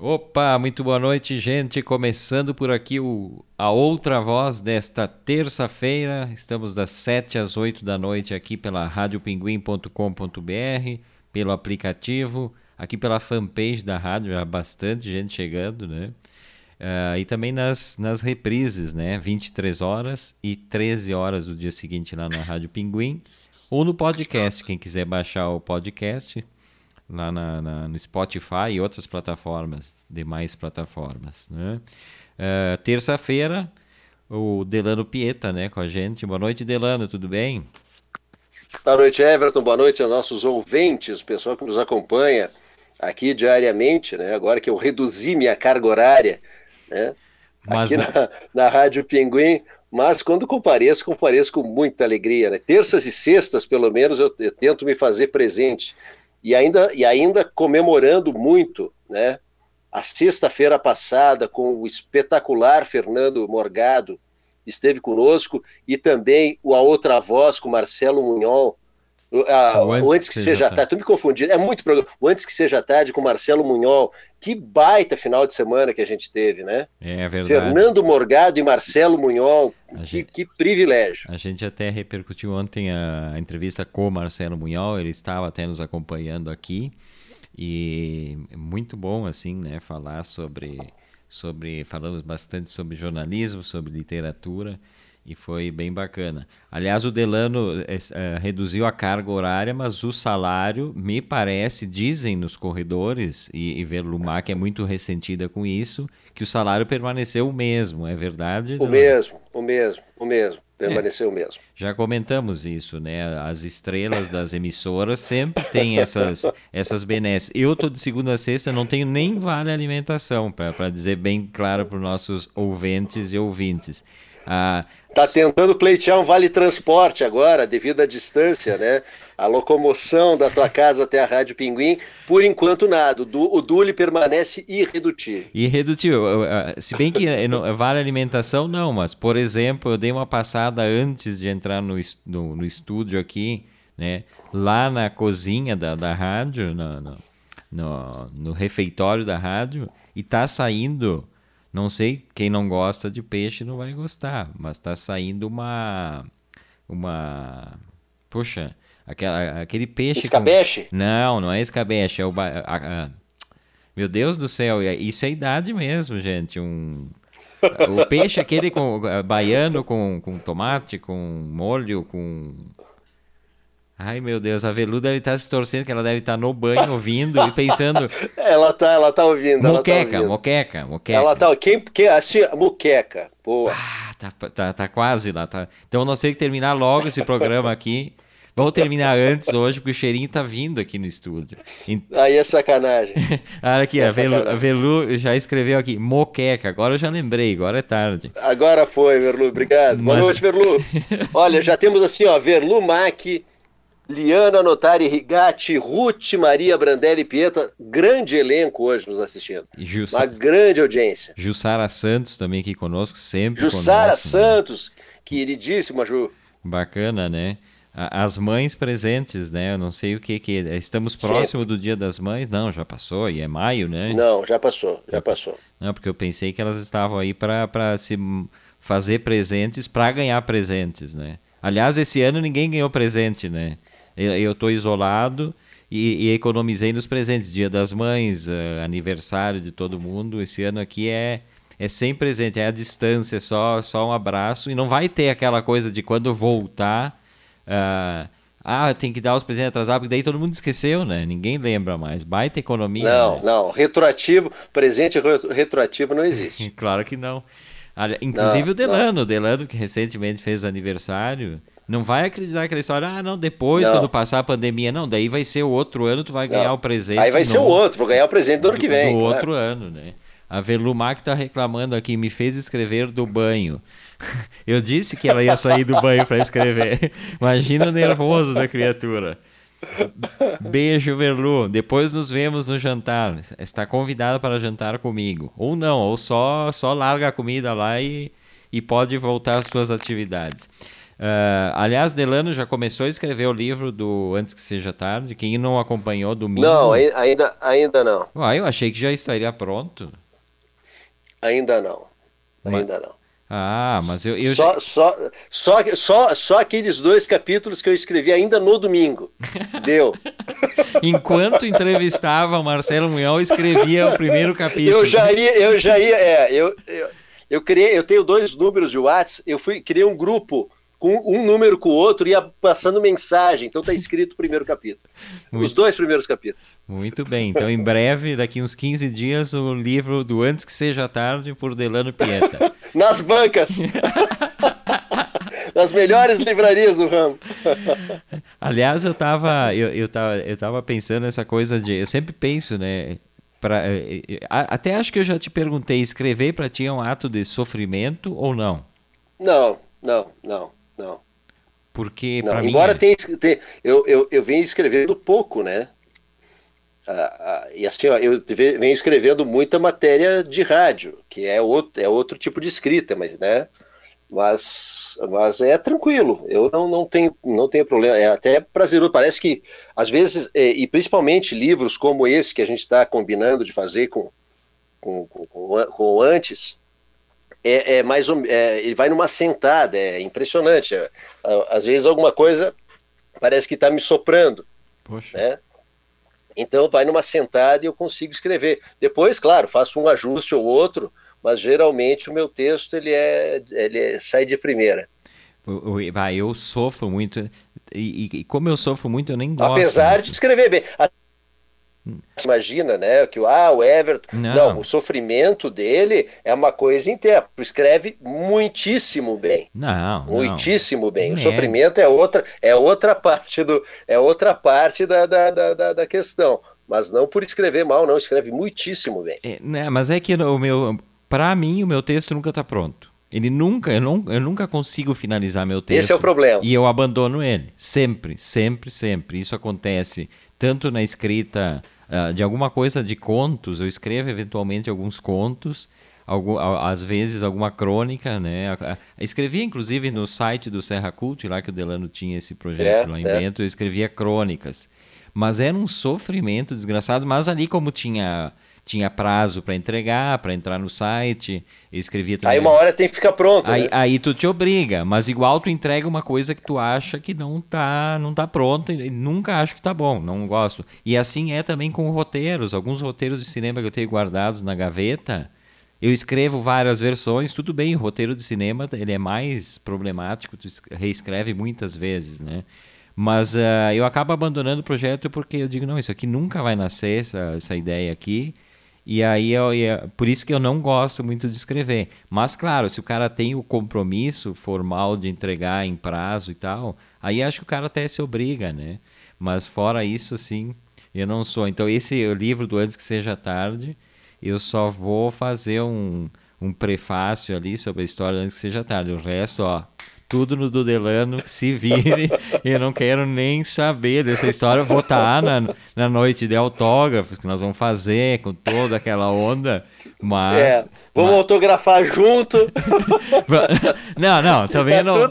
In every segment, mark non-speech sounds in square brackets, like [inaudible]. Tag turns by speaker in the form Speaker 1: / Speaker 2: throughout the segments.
Speaker 1: Opa, muito boa noite, gente. Começando por aqui o, a outra voz desta terça-feira. Estamos das 7 às 8 da noite aqui pela radiopinguim.com.br, pelo aplicativo, aqui pela fanpage da rádio, já bastante gente chegando, né? Uh, e também nas, nas reprises, né? 23 horas e 13 horas do dia seguinte lá na Rádio Pinguim. Ou no podcast, quem quiser baixar o podcast lá na, na, no Spotify e outras plataformas, demais plataformas. Né? Uh, Terça-feira, o Delano Pieta né, com a gente. Boa noite, Delano, tudo bem?
Speaker 2: Boa noite, Everton. Boa noite aos nossos ouvintes, pessoal que nos acompanha aqui diariamente, né? Agora que eu reduzi minha carga horária, né? Mas aqui na, na Rádio Pinguim, mas quando compareço, compareço com muita alegria, né? Terças e sextas, pelo menos, eu, eu tento me fazer presente e ainda, e ainda comemorando muito, né? A sexta-feira passada, com o espetacular Fernando Morgado, esteve conosco, e também a outra voz com Marcelo Munhol, ah, o antes, antes que, que, seja, tarde. tarde. Tô me confundindo. É muito programa. O antes que seja tarde com Marcelo Munhol. Que baita final de semana que a gente teve, né?
Speaker 1: É verdade.
Speaker 2: Fernando Morgado e Marcelo Munhol. Que, gente, que, privilégio.
Speaker 1: A gente até repercutiu ontem a, a entrevista com o Marcelo Munhol. Ele estava até nos acompanhando aqui. E é muito bom, assim, né? Falar sobre. sobre falamos bastante sobre jornalismo, sobre literatura e foi bem bacana. Aliás, o Delano é, é, reduziu a carga horária, mas o salário, me parece, dizem nos corredores, e, e Verlumac é muito ressentida com isso, que o salário permaneceu o mesmo, é verdade?
Speaker 2: O mesmo, o mesmo, o mesmo. Permaneceu é, o mesmo.
Speaker 1: Já comentamos isso, né? As estrelas das emissoras sempre têm essas, essas benesses. Eu tô de segunda a sexta, não tenho nem vale alimentação, para dizer bem claro para os nossos ouvintes e ouvintes.
Speaker 2: Ah, Está tentando pleitear um vale transporte agora, devido à distância, né? A locomoção da tua casa até a Rádio Pinguim, por enquanto nada. O Dule permanece irredutível.
Speaker 1: Irredutível. Se bem que eh, vale alimentação, não, mas, por exemplo, eu dei uma passada antes de entrar no, no, no estúdio aqui, né? Lá na cozinha da, da rádio, no, no, no, no refeitório da rádio, e tá saindo não sei, quem não gosta de peixe não vai gostar, mas tá saindo uma. Uma. Poxa, aquela, aquele peixe.
Speaker 2: Escabeche?
Speaker 1: Com... Não, não é escabeche, é o. A, a... Meu Deus do céu, isso é idade mesmo, gente. Um. O peixe aquele com baiano com, com tomate, com molho, com Ai, meu Deus, a Velu deve estar se torcendo, que ela deve estar no banho ouvindo e pensando. [laughs]
Speaker 2: ela tá, ela tá ouvindo.
Speaker 1: Moqueca,
Speaker 2: tá ouvindo.
Speaker 1: moqueca, moqueca.
Speaker 2: Ela tá. Quem, quem, assim, moqueca. Boa.
Speaker 1: Ah, tá, tá, tá quase lá. Tá. Então nós temos que terminar logo esse programa aqui. Vamos terminar antes hoje, porque o cheirinho tá vindo aqui no estúdio. [laughs]
Speaker 2: Aí é sacanagem. [laughs]
Speaker 1: Olha aqui, é a, Velu, a Velu já escreveu aqui, moqueca. Agora eu já lembrei, agora é tarde.
Speaker 2: Agora foi, Verlu, obrigado. Mas... Boa noite, Verlu. Olha, já temos assim, ó, Verlu Mac Liana Notari Rigatti, Ruth Maria Brandelli Pieta, grande elenco hoje nos assistindo. Jussa... Uma grande audiência.
Speaker 1: Jussara Santos também aqui conosco, sempre
Speaker 2: Jussara conosco, Santos, né? queridíssima Ju.
Speaker 1: Bacana, né? As mães presentes, né? Eu não sei o que que é. Estamos próximo do Dia das Mães? Não, já passou, e é maio, né?
Speaker 2: Não, já passou, já passou.
Speaker 1: Não, porque eu pensei que elas estavam aí para se fazer presentes, para ganhar presentes, né? Aliás, esse ano ninguém ganhou presente, né? Eu estou isolado e, e, economizei nos presentes. Dia das Mães, uh, aniversário de todo mundo. Esse ano aqui é, é sem presente, é a distância, só, só um abraço. E não vai ter aquela coisa de quando voltar. Uh, ah, tem que dar os presentes atrasados, porque daí todo mundo esqueceu, né? Ninguém lembra mais. Baita economia.
Speaker 2: Não,
Speaker 1: né?
Speaker 2: não. Retroativo, presente retroativo não existe. [laughs]
Speaker 1: claro que não. Inclusive não, o Delano, não. o Delano que recentemente fez aniversário. Não vai acreditar aquela história, ah, não, depois, não. quando passar a pandemia. Não, daí vai ser o outro ano, tu vai ganhar não. o presente.
Speaker 2: Aí vai no... ser o outro, vou ganhar o presente do ano que vem.
Speaker 1: Do outro ano, né? A Velumac tá reclamando aqui, me fez escrever do banho. [laughs] Eu disse que ela ia sair do banho para escrever. [laughs] Imagina o nervoso da criatura. Beijo, Verlu. Depois nos vemos no jantar. Está convidada para jantar comigo. Ou não, ou só, só larga a comida lá e, e pode voltar às suas atividades. Uh, aliás, Delano já começou a escrever o livro do Antes que Seja Tarde. Quem não acompanhou domingo.
Speaker 2: Não, ainda, ainda não.
Speaker 1: Ah, eu achei que já estaria pronto.
Speaker 2: Ainda não. Ainda não.
Speaker 1: Ah, mas eu. eu
Speaker 2: só,
Speaker 1: já...
Speaker 2: só, só, só, só aqueles dois capítulos que eu escrevi ainda no domingo. [laughs] Deu.
Speaker 1: Enquanto entrevistava o Marcelo Munhol, escrevia o primeiro capítulo.
Speaker 2: Eu já ia, eu já ia, é, eu, eu, eu criei, eu tenho dois números de WhatsApp, eu fui, criei um grupo com um número com o outro, ia passando mensagem. Então tá escrito o primeiro capítulo. Muito, Os dois primeiros capítulos.
Speaker 1: Muito bem. Então, em breve, daqui uns 15 dias, o livro do Antes que Seja Tarde, por Delano Pieta. [laughs]
Speaker 2: Nas bancas! Nas melhores livrarias do ramo.
Speaker 1: Aliás, eu tava, eu, eu, tava, eu tava pensando nessa coisa de. Eu sempre penso, né? Pra, eh, eh, até acho que eu já te perguntei: escrever para ti é um ato de sofrimento ou não?
Speaker 2: Não, não, não. Não.
Speaker 1: Porque,
Speaker 2: não, embora mim... Tenha, tenha, eu, eu, eu venho escrevendo pouco, né? Ah, ah, e assim, ó, eu venho escrevendo muita matéria de rádio, que é outro, é outro tipo de escrita, mas, né? Mas, mas é tranquilo, eu não, não, tenho, não tenho problema, é até prazeroso. Parece que, às vezes, é, e principalmente livros como esse que a gente está combinando de fazer com, com, com, com, com antes, é, é mais é, ele vai numa sentada, é impressionante. É, às vezes alguma coisa parece que está me soprando, Poxa. né? Então vai numa sentada e eu consigo escrever. Depois, claro, faço um ajuste ou outro, mas geralmente o meu texto ele é ele é, sai de primeira.
Speaker 1: Eu sofro muito e, e, como eu sofro muito eu nem gosto.
Speaker 2: Apesar de escrever bem, Imagina, né, que ah, o Everton. Não. não. o sofrimento dele é uma coisa inteira. Escreve muitíssimo bem.
Speaker 1: Não.
Speaker 2: Muitíssimo não. bem. O é. sofrimento é outra, é outra parte do, é outra parte da, da, da, da questão. Mas não por escrever mal, não. Escreve muitíssimo bem.
Speaker 1: É, né, mas é que o meu, para mim, o meu texto nunca está pronto. Ele nunca, eu, não, eu nunca consigo finalizar meu texto.
Speaker 2: Esse é o problema.
Speaker 1: E eu abandono ele. Sempre, sempre, sempre. Isso acontece tanto na escrita uh, de alguma coisa de contos, eu escrevo eventualmente alguns contos, algum, às vezes alguma crônica, né? Escrevia inclusive no site do Serra Cult, lá que o Delano tinha esse projeto é, lá em é. Bento, eu escrevia crônicas. Mas era um sofrimento desgraçado, mas ali como tinha tinha prazo para entregar, para entrar no site, eu escrevia também.
Speaker 2: Aí uma hora tem que ficar pronto.
Speaker 1: Aí,
Speaker 2: né?
Speaker 1: aí tu te obriga, mas igual tu entrega uma coisa que tu acha que não tá, não tá pronta e nunca acho que tá bom, não gosto. E assim é também com roteiros, alguns roteiros de cinema que eu tenho guardados na gaveta. Eu escrevo várias versões, tudo bem, o roteiro de cinema ele é mais problemático, tu reescreve muitas vezes, né? Mas uh, eu acabo abandonando o projeto porque eu digo, não, isso aqui nunca vai nascer, essa, essa ideia aqui. E aí, eu, por isso que eu não gosto muito de escrever. Mas, claro, se o cara tem o compromisso formal de entregar em prazo e tal, aí acho que o cara até se obriga, né? Mas fora isso, sim, eu não sou. Então, esse livro do Antes que Seja Tarde, eu só vou fazer um, um prefácio ali sobre a história Antes que Seja Tarde. O resto, ó, tudo no Dudelano, se vire. eu não quero nem saber dessa história. Eu vou estar na, na noite de autógrafos que nós vamos fazer com toda aquela onda. Mas. É,
Speaker 2: vamos mas... autografar junto.
Speaker 1: não, não, também é não.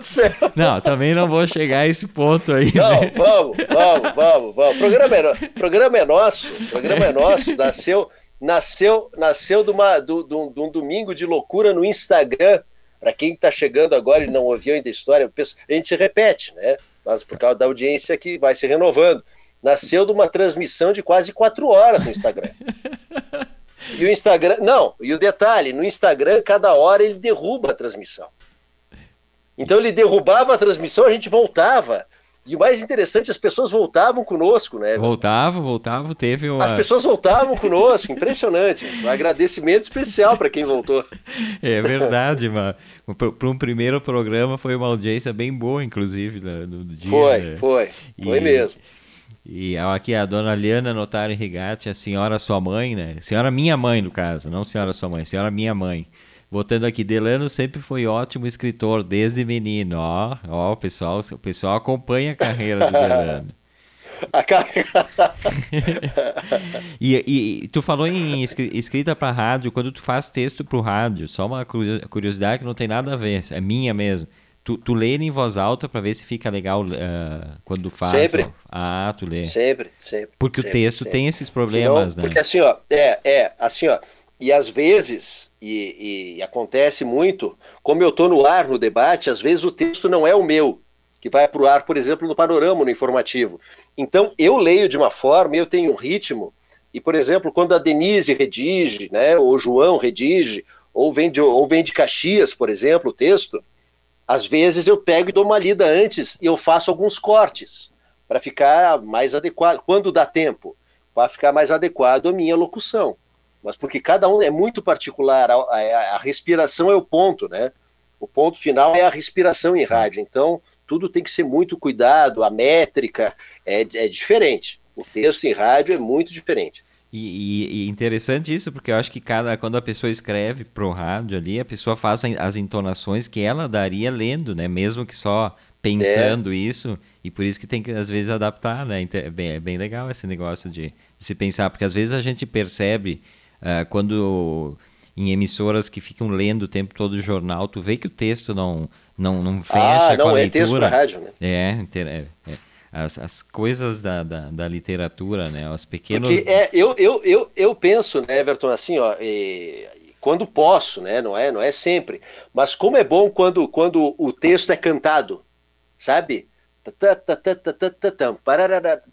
Speaker 1: Não, também não vou chegar a esse ponto aí.
Speaker 2: Não, né? vamos, vamos, vamos, vamos. O programa é, no... programa é nosso. Programa é nosso. Nasceu, nasceu, nasceu de, uma, de, de um domingo de loucura no Instagram para quem está chegando agora e não ouviu ainda a história, a gente se repete, né? Mas por causa da audiência que vai se renovando. Nasceu de uma transmissão de quase quatro horas no Instagram. [laughs] E o Instagram. Não, e o detalhe: no Instagram, cada hora ele derruba a transmissão. Então ele derrubava a transmissão, a gente voltava. E o mais interessante, as pessoas voltavam conosco, né?
Speaker 1: Voltavam, voltavam, teve uma...
Speaker 2: As pessoas voltavam conosco, impressionante. Um agradecimento especial para quem voltou.
Speaker 1: É verdade, mano. Para um primeiro programa foi uma audiência bem boa, inclusive, no dia.
Speaker 2: Foi, né? foi, foi e... mesmo.
Speaker 1: E aqui a dona Liana Notari Rigatti, a senhora sua mãe, né? Senhora minha mãe, no caso, não senhora sua mãe, senhora minha mãe. Botando aqui, Delano sempre foi ótimo escritor, desde menino. Ó, ó, o pessoal, o pessoal acompanha a carreira do Delano. [laughs] A carreira. [laughs] e, e, tu falou em escrita para rádio, quando tu faz texto para o rádio, só uma curiosidade que não tem nada a ver, é minha mesmo. Tu, tu lê em voz alta para ver se fica legal uh, quando faz?
Speaker 2: Sempre.
Speaker 1: Ó. Ah, tu lê.
Speaker 2: Sempre, sempre.
Speaker 1: Porque
Speaker 2: sempre,
Speaker 1: o texto
Speaker 2: sempre.
Speaker 1: tem esses problemas,
Speaker 2: Senão,
Speaker 1: né?
Speaker 2: Porque assim, ó, é, é, assim, ó, e às vezes, e, e, acontece muito, como eu estou no ar no debate, às vezes o texto não é o meu, que vai para o ar, por exemplo, no panorama, no informativo. Então, eu leio de uma forma, eu tenho um ritmo, e, por exemplo, quando a Denise redige, né, ou o João redige, ou vem de, ou vem de Caxias, por exemplo, o texto, às vezes eu pego e dou uma lida antes e eu faço alguns cortes para ficar mais adequado, quando dá tempo, para ficar mais adequado à minha locução. Mas porque cada um é muito particular, a, a, a, respiração é o ponto, né? O ponto final é a respiração em rádio. Então, tudo tem que ser muito cuidado, a métrica é, é diferente. O texto em rádio é muito diferente.
Speaker 1: E, e, interessante isso, porque eu acho que cada quando a pessoa escreve pro rádio ali, a pessoa faz as entonações que ela daria lendo, né? Mesmo que só pensando é. isso, e por isso que tem que às vezes adaptar, né? É bem, é bem legal esse negócio de, de, se pensar, porque às vezes a gente percebe uh, quando em emissoras que ficam lendo o tempo todo o jornal, tu vê que o texto não não, não fecha
Speaker 2: ah, não,
Speaker 1: com a
Speaker 2: é
Speaker 1: leitura.
Speaker 2: Texto pra rádio, né?
Speaker 1: É, é, é as, as coisas da, da, da, literatura, né? Os pequenos.
Speaker 2: Porque é, eu, eu, eu, eu penso, né, Everton, assim, ó, e, quando posso, né? Não é, não é sempre. Mas como é bom quando, quando o texto é cantado, sabe?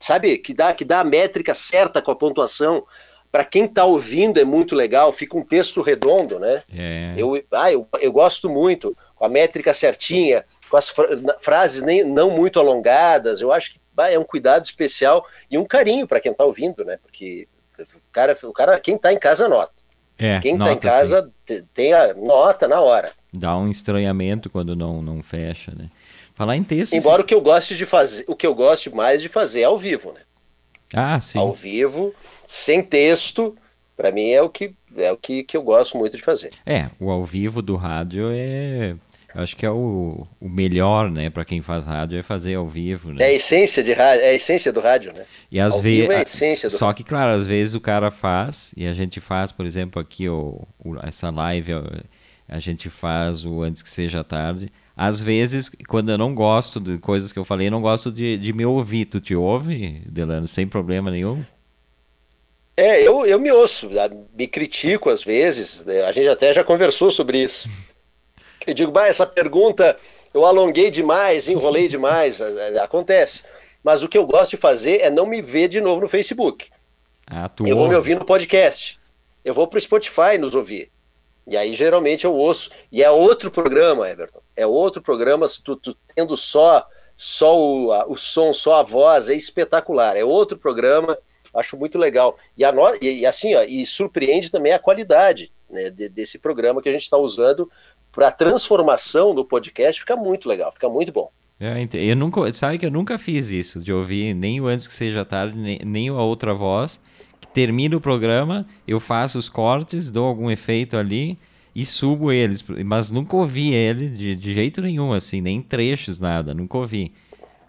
Speaker 2: Sabe? Que dá, que dá a métrica certa com a pontuação. Para quem está ouvindo é muito legal, fica um texto redondo, né?
Speaker 1: É.
Speaker 2: Eu, ah, eu, eu gosto muito, com a métrica certinha com as frases nem, não muito alongadas. Eu acho que bah, é um cuidado especial e um carinho para quem está ouvindo, né? Porque o cara, o cara quem está em casa nota.
Speaker 1: É,
Speaker 2: quem
Speaker 1: está
Speaker 2: em casa sim. tem a nota na hora.
Speaker 1: Dá um estranhamento quando não, não fecha, né? Falar em texto.
Speaker 2: Embora o que eu goste de fazer, o que eu goste mais de fazer é ao vivo, né?
Speaker 1: Ah, sim.
Speaker 2: Ao vivo, sem texto, para mim é o que é o que, que eu gosto muito de fazer.
Speaker 1: É, o ao vivo do rádio é acho que é o, o melhor, né, para quem faz rádio é fazer ao vivo, né?
Speaker 2: É a essência de rádio, é a essência do rádio, né?
Speaker 1: E às vezes,
Speaker 2: é a essência do
Speaker 1: só que claro, às vezes o cara faz e a gente faz, por exemplo, aqui o, o essa live a gente faz o antes que seja tarde. Às vezes, quando eu não gosto de coisas que eu falei, eu não gosto de, de me ouvir. Tu te ouve, Delano, sem problema nenhum?
Speaker 2: É, eu, eu me ouço, me critico às vezes, né? a gente até já conversou sobre isso. Eu digo, bah, essa pergunta eu alonguei demais, enrolei demais, é, é, acontece. Mas o que eu gosto de fazer é não me ver de novo no Facebook.
Speaker 1: Ah,
Speaker 2: eu vou me ouvir no podcast. Eu vou para o Spotify nos ouvir. E aí geralmente eu ouço. E é outro programa, Everton. É outro programa, tu, tu tendo só só o, a, o som, só a voz, é espetacular. É outro programa, acho muito legal. E, a no, e, assim, ó, e surpreende também a qualidade né, de, desse programa que a gente está usando para a transformação do podcast fica muito legal, fica muito bom.
Speaker 1: É, eu nunca, sabe que eu nunca fiz isso, de ouvir nem o Antes Que Seja Tarde, nem, nem a outra voz. Termina o programa, eu faço os cortes, dou algum efeito ali e subo eles. Mas nunca ouvi ele de, de jeito nenhum, assim, nem trechos, nada, nunca ouvi.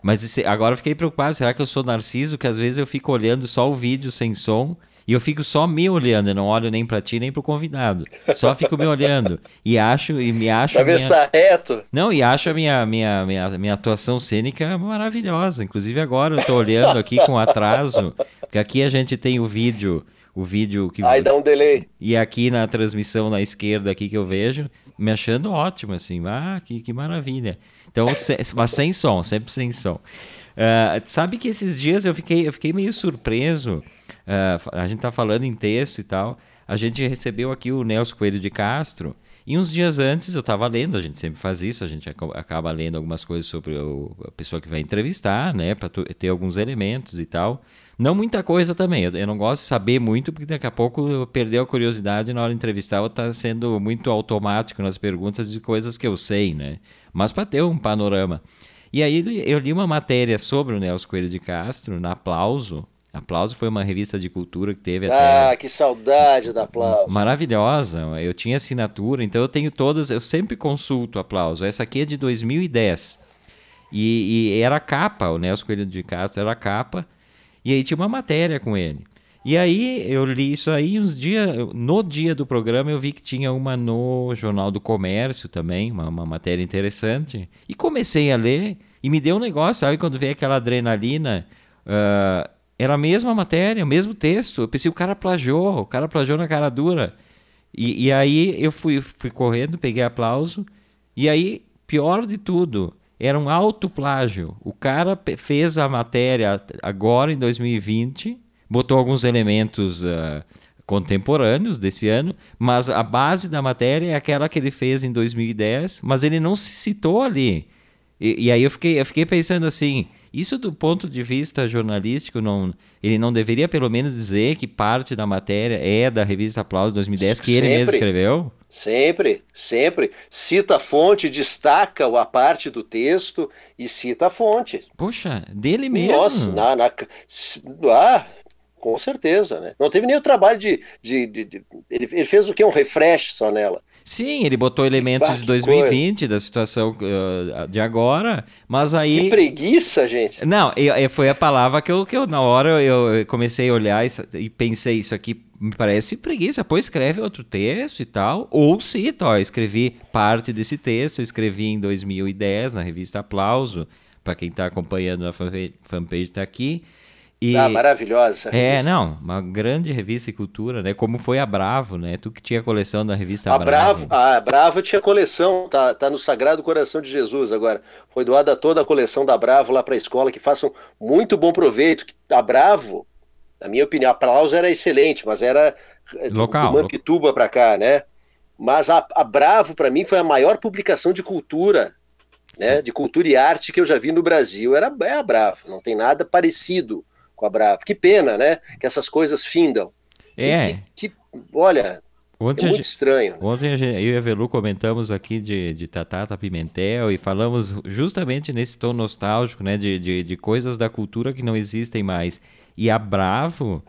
Speaker 1: Mas agora eu fiquei preocupado, será que eu sou narciso? Que às vezes eu fico olhando só o vídeo sem som e eu fico só me olhando, eu não olho nem para ti nem pro convidado. Só fico me olhando. E acho, e me acho.
Speaker 2: Pra ver
Speaker 1: minha...
Speaker 2: se tá reto.
Speaker 1: Não, e acho a minha, minha, minha, minha atuação cênica maravilhosa. Inclusive agora eu tô olhando aqui com atraso, porque aqui a gente tem o vídeo. O vídeo que.
Speaker 2: Ai, dá um delay.
Speaker 1: E aqui na transmissão na esquerda aqui que eu vejo, me achando ótimo, assim. Ah, que, que maravilha. Então, mas sem som, sempre sem som. Uh, sabe que esses dias eu fiquei, eu fiquei meio surpreso. Uh, a gente tá falando em texto e tal. A gente recebeu aqui o Nelson Coelho de Castro. E uns dias antes eu estava lendo, a gente sempre faz isso, a gente acaba lendo algumas coisas sobre o, a pessoa que vai entrevistar, né, para ter alguns elementos e tal. Não muita coisa também, eu, eu, não gosto de saber muito, porque daqui a pouco eu perder a curiosidade na hora de entrevistar, eu tá sendo muito automático nas perguntas de coisas que eu sei, né? Mas para ter um panorama. E aí eu li uma matéria sobre o Nelson Coelho de Castro, na Aplauso. Aplauso foi uma revista de cultura que teve
Speaker 2: até.
Speaker 1: Ah,
Speaker 2: que saudade da Aplauso.
Speaker 1: Maravilhosa. Eu tinha assinatura, então eu tenho todas, eu sempre consulto Aplauso. Essa aqui é de 2010. E, e era capa, o Nelson Coelho de Castro era capa. E aí tinha uma matéria com ele. E aí eu li isso aí uns dias, no dia do programa eu vi que tinha uma no Jornal do Comércio também, uma, uma matéria interessante. E comecei a ler e me deu um negócio, sabe? Quando veio aquela adrenalina, uh, era a mesma matéria, o mesmo texto. Eu pensei, o cara plagiou, o cara plagiou na cara dura. E, e aí eu fui, fui correndo, peguei aplauso. E aí, pior de tudo, era um autoplágio. O cara fez a matéria agora em 2020 botou alguns elementos uh, contemporâneos desse ano, mas a base da matéria é aquela que ele fez em 2010, mas ele não se citou ali. E, e aí eu fiquei, eu fiquei pensando assim, isso do ponto de vista jornalístico, não, ele não deveria pelo menos dizer que parte da matéria é da revista Aplauso 2010, que sempre, ele mesmo escreveu?
Speaker 2: Sempre, sempre. Cita a fonte, destaca a parte do texto e cita a fonte.
Speaker 1: Poxa, dele mesmo?
Speaker 2: Nossa, na, na, ah, com certeza, né? Não teve nem o trabalho de. de, de, de ele, ele, fez o que? Um refresh só nela.
Speaker 1: Sim, ele botou elementos bah, de 2020, coisa. da situação uh, de agora, mas aí.
Speaker 2: Que preguiça, gente!
Speaker 1: Não, eu, foi a palavra que eu, que eu na hora eu comecei a olhar e, e pensei, isso aqui me parece preguiça. Pô, escreve outro texto e tal. Ou cita, ó, escrevi parte desse texto, escrevi em 2010 na revista Aplauso, para quem está acompanhando a fanpage está aqui.
Speaker 2: E, ah, maravilhosa.
Speaker 1: É, não, uma grande revista e cultura, né? Como foi a Bravo, né? Tu que tinha coleção da revista
Speaker 2: a
Speaker 1: Bravo.
Speaker 2: Bravo. A Bravo tinha coleção, tá, tá no Sagrado Coração de Jesus agora. Foi doada toda a coleção da Bravo lá para a escola, que façam muito bom proveito. A Bravo, na minha opinião, a Aplauso era excelente, mas era
Speaker 1: eh, local,
Speaker 2: do Mampituba para cá, né? Mas a, a Bravo, para mim, foi a maior publicação de cultura né, de cultura e arte que eu já vi no Brasil. Era é a Bravo, não tem nada parecido com a Bravo. Que pena, né? Que essas coisas findam.
Speaker 1: É.
Speaker 2: Que, que, olha, Ontem é muito gente, estranho.
Speaker 1: Ontem eu e a Velu comentamos aqui de, de Tatata Pimentel e falamos justamente nesse tom nostálgico, né? De, de, de coisas da cultura que não existem mais. E a Bravo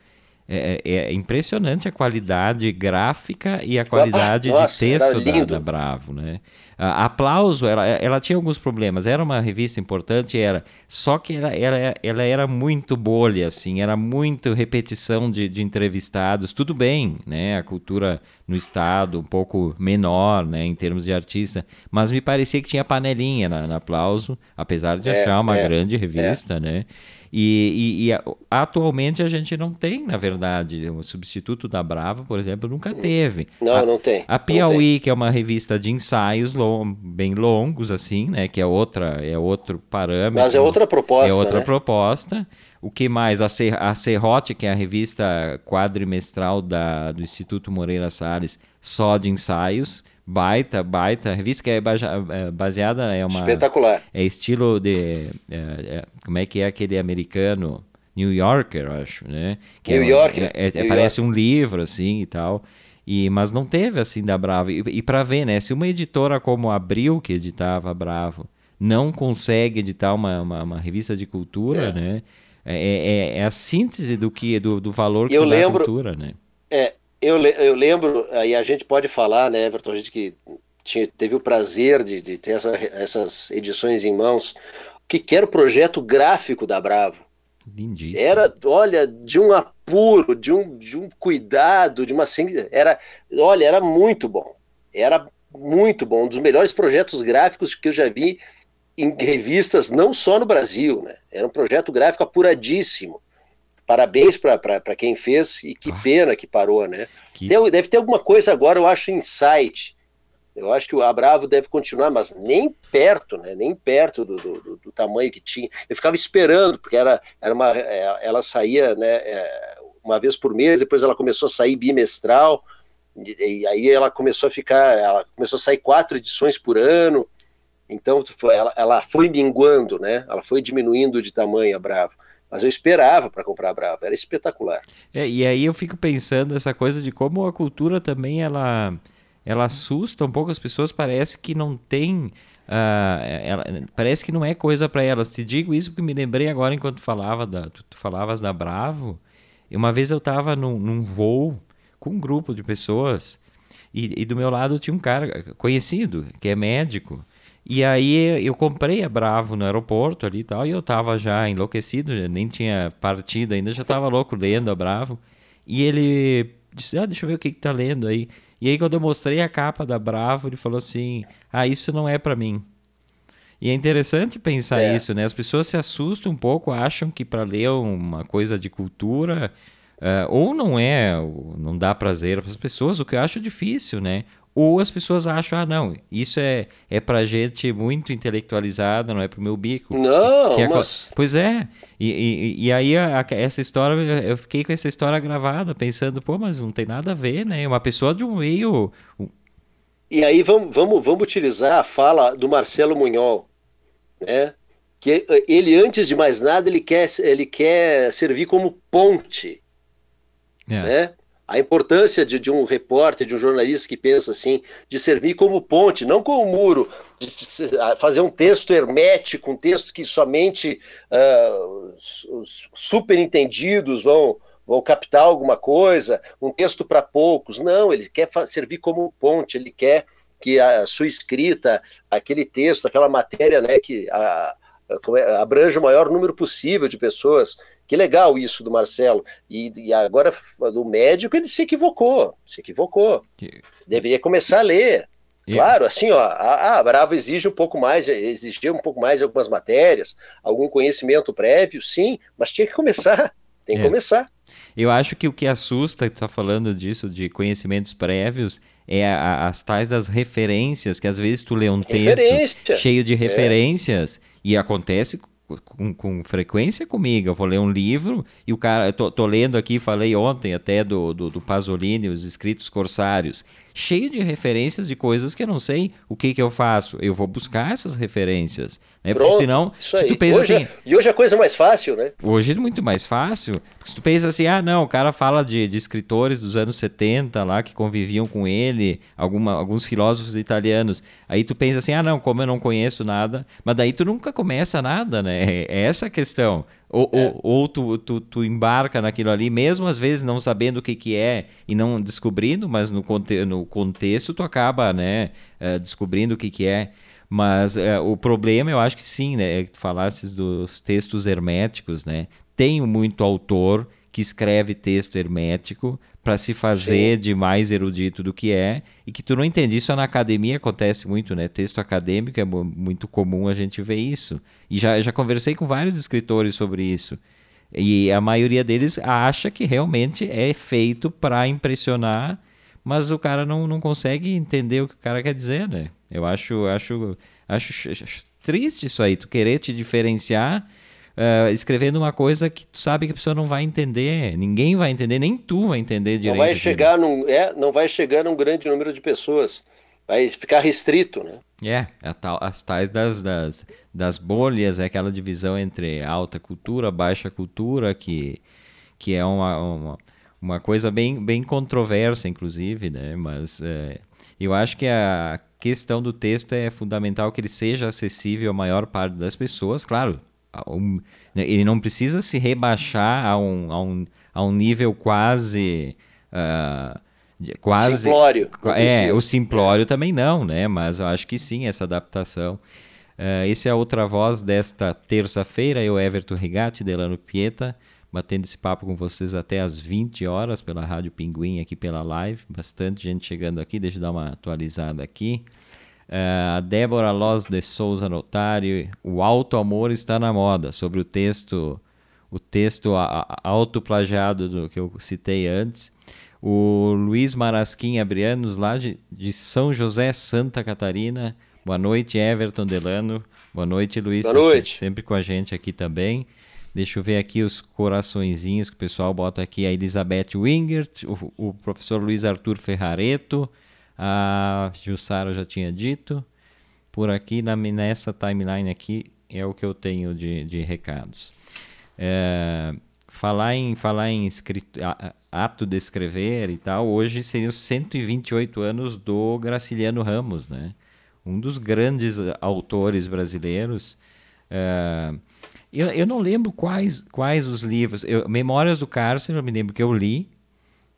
Speaker 1: é, é, é impressionante a qualidade gráfica e a qualidade Nossa, de texto da, da, Bravo, né? A Aplauso, ela, ela tinha alguns problemas. Era uma revista importante, era. Só que ela, ela, ela era muito bolha, assim, era muito repetição de, de entrevistados. Tudo bem, né? A cultura no estado um pouco menor, né? Em termos de artista. Mas me parecia que tinha panelinha na, na Aplauso, apesar de é, achar uma é, grande revista, é. né? E, e, e, atualmente a gente não tem, na verdade, o substituto da Bravo, por exemplo, nunca teve.
Speaker 2: Não, a, não tem.
Speaker 1: A Piauí, tem. que é uma revista de ensaios long, bem longos, assim, né? Que é outra, é outro parâmetro.
Speaker 2: Mas é outra proposta.
Speaker 1: É outra
Speaker 2: né?
Speaker 1: proposta. O que mais? A, Ser, a Serrote, que é a revista quadrimestral da, do Instituto Moreira Salles, só de ensaios baita, baita revista que é, é baseada é uma
Speaker 2: espetacular.
Speaker 1: É estilo de é, é, como é que é aquele americano New Yorker, acho, né?
Speaker 2: Que New é, Yorker.
Speaker 1: É,
Speaker 2: New
Speaker 1: parece York. um livro assim e tal. E, mas não teve assim da Bravo. E, e para ver, né? Se uma editora como a Abril, que editava Bravo, não consegue editar uma, uma, uma revista de cultura, né? É, é, a síntese do que do, do valor que
Speaker 2: eu lembro,
Speaker 1: dá à cultura, né?
Speaker 2: É, eu, eu lembro, aí a gente pode falar, né, Everton, a gente que tinha, teve o prazer de, de ter essa, essas edições em mãos, que, que era o projeto gráfico da Bravo.
Speaker 1: Lindíssimo.
Speaker 2: Era, olha, de um apuro, de um, de um cuidado, de uma era, olha, era muito bom. Era muito bom, um dos melhores projetos gráficos que eu já vi em revistas, não só no Brasil, né? Era um projeto gráfico apuradíssimo. Parabéns para quem fez e que ah, pena que parou, né? Que... Tem, deve ter alguma coisa agora, eu acho, em site. Eu acho que o Abravo deve continuar, mas nem perto, né? Nem perto do, do, do tamanho que tinha. Eu ficava esperando, porque era, era uma, é, ela saía né, é, uma vez por mês, depois ela começou a sair bimestral, e, e aí ela começou a ficar, ela começou a sair quatro edições por ano. Então ela, ela foi minguando, né? Ela foi diminuindo de tamanho a Bravo. Mas eu esperava para comprar a Brava, era espetacular.
Speaker 1: É, e aí eu fico pensando essa coisa de como a cultura também ela, ela assusta um pouco as pessoas, parece que não tem. Uh, ela, parece que não é coisa para elas. Te digo isso porque me lembrei agora enquanto falava da, tu, tu falavas da Bravo. Uma vez eu estava num, num, voo com um grupo de pessoas e, e do meu lado tinha um cara conhecido que é médico. E aí eu comprei a Bravo no aeroporto ali e tal, e eu tava já enlouquecido, nem tinha partido ainda, já tava louco lendo a Bravo. E ele disse: Ah, deixa eu ver o que, que tá lendo aí. E aí, quando eu mostrei a capa da Bravo, ele falou assim: Ah, isso não é para mim. E é interessante pensar é. isso, né? As pessoas se assustam um pouco, acham que para ler uma coisa de cultura uh, ou não é, não dá prazer para as pessoas, o que eu acho difícil, né? Ou as pessoas acham, ah, não, isso é, é pra gente muito intelectualizada, não é pro meu bico.
Speaker 2: Não,
Speaker 1: é,
Speaker 2: mas...
Speaker 1: Pois é. E, e, e aí a, a, essa história, eu fiquei com essa história gravada, pensando, pô, mas não tem nada a ver, né? Uma pessoa de um meio...
Speaker 2: E aí vamos, vamos, vamos utilizar a fala do Marcelo Munhol, né? Que ele, antes de mais nada, ele quer, ele quer servir como ponte, é. né? A importância de, de, um repórter, de um jornalista que pensa assim, de servir como ponte, não como muro, de fazer um texto hermético, um texto que somente uh, os, os superentendidos vão, vão captar alguma coisa, um texto para poucos. Não, ele quer servir como ponte, ele quer que a sua escrita, aquele texto, aquela matéria, né, que a, é, abrange o maior número possível de pessoas. Que legal isso do Marcelo. E, e agora, do médico, ele se equivocou. Se equivocou. Que... Deveria começar a ler. Claro, assim, ó, a, a Bravo exige um pouco mais, exigia um pouco mais algumas matérias, algum conhecimento prévio, sim, mas tinha que começar. Tem que é. começar.
Speaker 1: Eu acho que o que assusta, tu tá falando disso, de conhecimentos prévios, é a, as tais das referências, que às vezes tu lê um texto cheio de é. referências é. e acontece com, com, frequência comigo. Eu vou ler um livro e o cara. Tô, tô lendo aqui, falei ontem até do, do, do, Pasolini, os escritos corsários, cheio de referências de coisas que eu não sei o que, que eu faço. Eu vou buscar essas referências. Né? Pronto, porque senão, se tu pensa
Speaker 2: hoje,
Speaker 1: assim.
Speaker 2: É, e hoje é coisa mais fácil, né?
Speaker 1: Hoje é muito mais fácil. Porque se tu pensa assim, ah, não, o cara fala de, de escritores dos anos 70 lá que conviviam com ele, alguma, alguns filósofos italianos. Aí tu pensa assim, ah, não, como eu não conheço nada. Mas daí tu nunca começa nada, né? É, é essa a questão. Ou, é. ou, ou tu, tu, tu, embarca naquilo ali, mesmo às vezes não sabendo o que, que é e não descobrindo, mas no, conte no contexto tu acaba né, uh, descobrindo o que, que é. Mas uh, o problema, eu acho que sim, né? É que tu falasses dos textos herméticos, né? Tem muito autor que escreve texto hermético para se fazer Sim. de mais erudito do que é e que tu não entende. Isso na academia acontece muito, né? Texto acadêmico é muito comum a gente ver isso. E já, já conversei com vários escritores sobre isso. E a maioria deles acha que realmente é feito para impressionar, mas o cara não, não consegue entender o que o cara quer dizer, né? Eu acho, acho, acho, acho triste isso aí, tu querer te diferenciar uh, escrevendo uma coisa que tu sabe que a pessoa não vai entender, ninguém vai entender, nem tu vai entender direito.
Speaker 2: Não vai chegar num, é, não vai chegar num grande número de pessoas. Vai ficar restrito, né?
Speaker 1: É, é tal, as tais das, das, das bolhas, é aquela divisão entre alta cultura, baixa cultura, que, que é uma, uma, uma coisa bem, bem controversa, inclusive, né? Mas é, eu acho que a questão do texto é fundamental que ele seja acessível à maior parte das pessoas, claro, um, né, ele não precisa se rebaixar a um, a um, a um nível quase. Uh, quase
Speaker 2: simplório.
Speaker 1: É, o simplório é. também não, né? Mas eu acho que sim, essa adaptação. Uh, esse é a outra voz desta terça-feira, eu, Everton Rigatti, Delano Pieta, batendo esse papo com vocês até às 20 horas pela Rádio Pinguim, aqui pela live. Bastante gente chegando aqui, deixa eu dar uma atualizada aqui. Uh, a Débora Loz de Souza Notário, O Alto Amor está na moda, sobre o texto o texto autoplagiado do que eu citei antes. O Luiz Marasquim Abrianos, lá de, de São José, Santa Catarina. Boa noite, Everton Delano. Boa noite, Luiz.
Speaker 2: Boa noite.
Speaker 1: Tá sempre com a gente aqui também. Deixa eu ver aqui os coraçõezinhos que o pessoal bota aqui. A Elizabeth Wingert, o, o professor Luiz Arthur Ferrareto, a Jussara já tinha dito. Por aqui, na, nessa timeline aqui, é o que eu tenho de, de recados. É, falar em, falar em escrito, ato de escrever e tal, hoje seriam 128 anos do Graciliano Ramos, né? Um dos grandes autores brasileiros. É, eu, eu não lembro quais, quais os livros. Eu, Memórias do Cárcere, eu me lembro que eu li.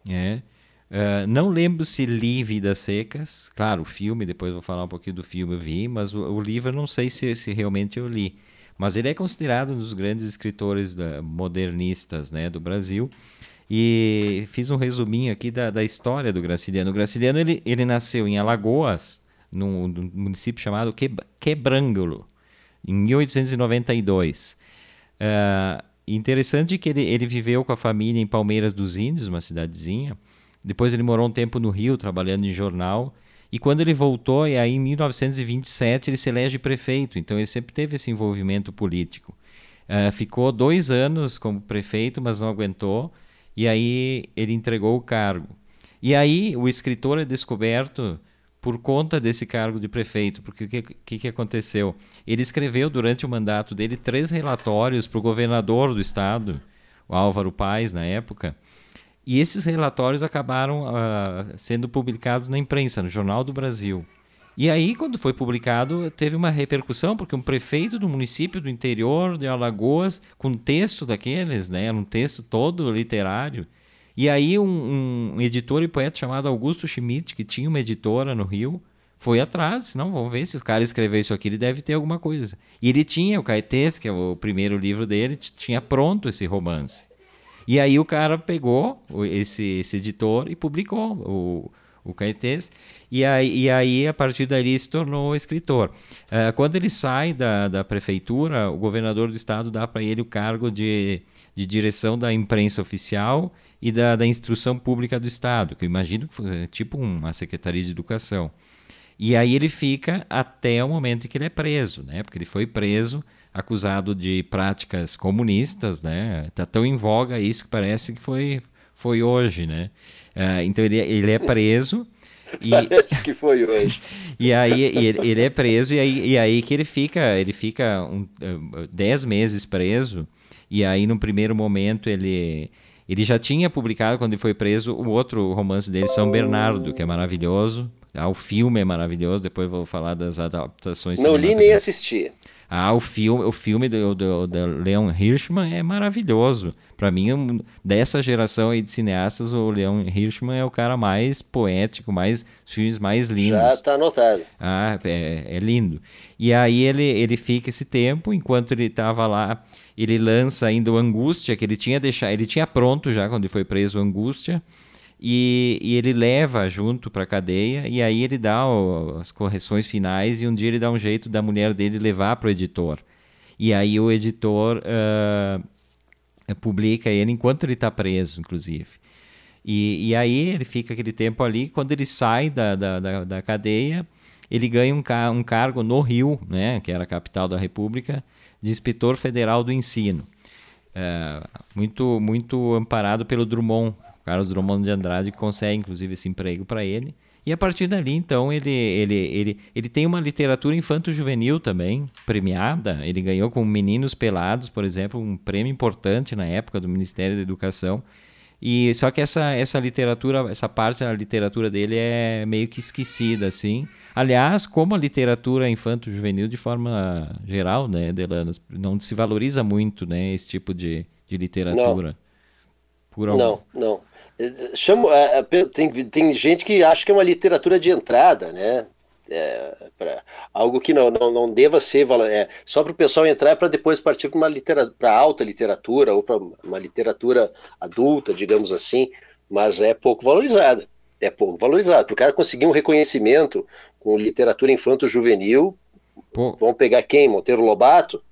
Speaker 1: Né? Uh, não lembro se li Vidas Secas. Claro, o filme, depois vou falar um pouquinho do filme, eu vi, mas o, o livro eu não sei se, se realmente eu li. Mas ele é considerado um dos grandes escritores modernistas né, do Brasil. e fiz um resuminho aqui da, da história do Graciliano. O Graciliano ele, ele nasceu em Alagoas, num, num município chamado Quebrângulo, em 1892. Uh, interessante que ele, ele viveu com a família em Palmeiras dos Índios, uma cidadezinha. Depois ele morou um tempo no Rio, trabalhando em jornal. E quando ele voltou, e aí em 1927 ele se elege prefeito. Então ele sempre teve esse envolvimento político. Uh, ficou dois anos como prefeito, mas não aguentou. E aí ele entregou o cargo. E aí o escritor é descoberto por conta desse cargo de prefeito, porque o que, que, que, aconteceu? Ele escreveu durante o mandato dele três relatórios para o governador do estado, o Álvaro Paes, na época, e esses relatórios acabaram uh, sendo publicados na imprensa, no Jornal do Brasil. E aí, quando foi publicado, teve uma repercussão, porque um prefeito do município do interior de Alagoas, com texto daqueles, né, um texto todo literário, e aí um, um, editor e poeta chamado Augusto Schmidt, que tinha uma editora no Rio, foi atrás, não, vamos ver se o cara escreveu isso aqui, ele deve ter alguma coisa. E ele tinha o Caetés, que é o primeiro livro dele, tinha pronto esse romance. E aí o cara pegou esse, esse editor e publicou o, o e aí, e aí a partir dali se tornou escritor. Uh, quando ele sai da, da prefeitura, o governador do estado dá para ele o cargo de, de direção da imprensa oficial e da, da instrução pública do Estado, que eu imagino que foi tipo uma secretaria de educação. E aí ele fica até o momento em que ele é preso, né? Porque ele foi preso acusado de práticas comunistas, né? Tá tão em voga isso que parece que foi foi hoje, né? Uh, então ele, ele é preso
Speaker 2: e [laughs] parece que foi hoje. [laughs]
Speaker 1: e aí ele, ele, é preso e aí, e aí que ele fica ele fica um, uh, dez meses preso e aí no primeiro momento ele ele já tinha publicado, quando ele foi preso, o outro romance dele, São Bernardo, que é maravilhoso. Ah, o filme é maravilhoso, depois vou falar das adaptações.
Speaker 2: Não li nem assisti.
Speaker 1: Ah, o filme, o filme do, do, do Leon Hirschman é maravilhoso. Para mim, dessa geração aí de cineastas, o Leon Hirschman é o cara mais poético, mais filmes mais lindos.
Speaker 2: Já está anotado.
Speaker 1: Ah, é, é lindo. E aí ele, ele fica esse tempo, enquanto ele estava lá ele lança ainda o Angústia, que ele tinha deixado, ele tinha pronto já quando ele foi preso o Angústia, e, e ele leva junto para a cadeia, e aí ele dá o, as correções finais, e um dia ele dá um jeito da mulher dele levar para o editor. E aí o editor uh, publica ele enquanto ele está preso, inclusive. E, e aí ele fica aquele tempo ali, quando ele sai da, da, da, da cadeia, ele ganha um, um cargo no Rio, né, que era a capital da República, de inspetor federal do ensino. É, muito, muito amparado pelo Drummond, Carlos Drummond de Andrade, que consegue inclusive esse emprego para ele. E a partir dali, então, ele, ele, ele, ele tem uma literatura infanto-juvenil também, premiada. Ele ganhou com Meninos Pelados, por exemplo, um prêmio importante na época do Ministério da Educação. E só que essa, essa literatura, essa parte da literatura dele é meio que esquecida, assim. Aliás, como a literatura infanto-juvenil, de forma geral, né, Delano, não se valoriza muito, né, esse tipo de, de literatura.
Speaker 2: Não, não, não. Chamo, é, é, tem, tem gente que acha que é uma literatura de entrada, né? É, pra, algo que não, não, não deva ser é, só para o pessoal entrar para depois partir para uma literatura, para alta literatura ou para uma literatura adulta, digamos assim, mas é pouco valorizada. É pouco valorizada. Para o cara conseguir um reconhecimento, com literatura infanto-juvenil. Vamos pegar quem? Monteiro Lobato?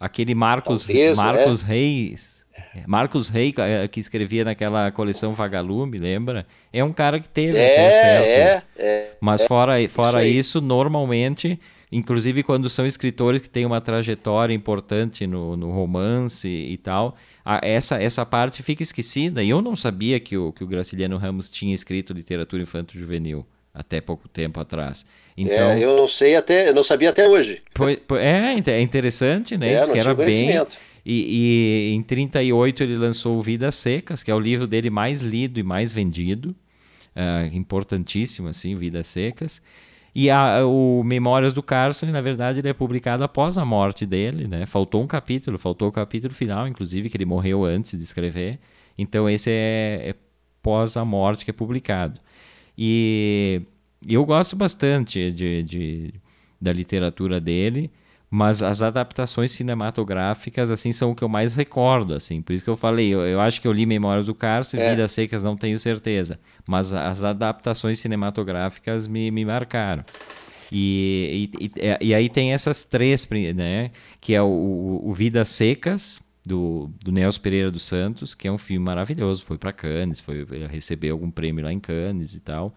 Speaker 1: Aquele Marcos, Talvez, Marcos é. Reis. Marcos Reis, é, que escrevia naquela coleção Vagalume, lembra? É um cara que teve
Speaker 2: é, até certo. É, é,
Speaker 1: Mas fora, fora isso, isso, normalmente, inclusive quando são escritores que têm uma trajetória importante no, no romance e tal, a, essa, essa parte fica esquecida. E eu não sabia que o, que o Graciliano Ramos tinha escrito literatura infanto-juvenil até pouco tempo atrás.
Speaker 2: É, então, é, eu não sei até, eu não sabia até hoje.
Speaker 1: Foi, é, é interessante, né? É, Diz que era bem. E, e em 38 ele lançou Vidas Secas, que é o livro dele mais lido e mais vendido. Uh, importantíssimo, assim, Vidas Secas. E a, o Memórias do Carson, na verdade, ele é publicado após a morte dele, né? Faltou um capítulo, faltou o capítulo final, inclusive, que ele morreu antes de escrever. Então esse é, é pós a morte que é publicado. E eu gosto bastante de, de, da literatura dele, mas as adaptações cinematográficas assim são o que eu mais recordo assim. Por isso que eu falei eu, eu acho que eu li Memórias do Cárcere é. Vidas Secas não tenho certeza. Mas as adaptações cinematográficas me, me marcaram. E, e, e, e aí tem essas três né que é o, o Vidas Secas do, do Nelson Pereira dos Santos que é um filme maravilhoso foi para Cannes foi recebeu algum prêmio lá em Cannes e tal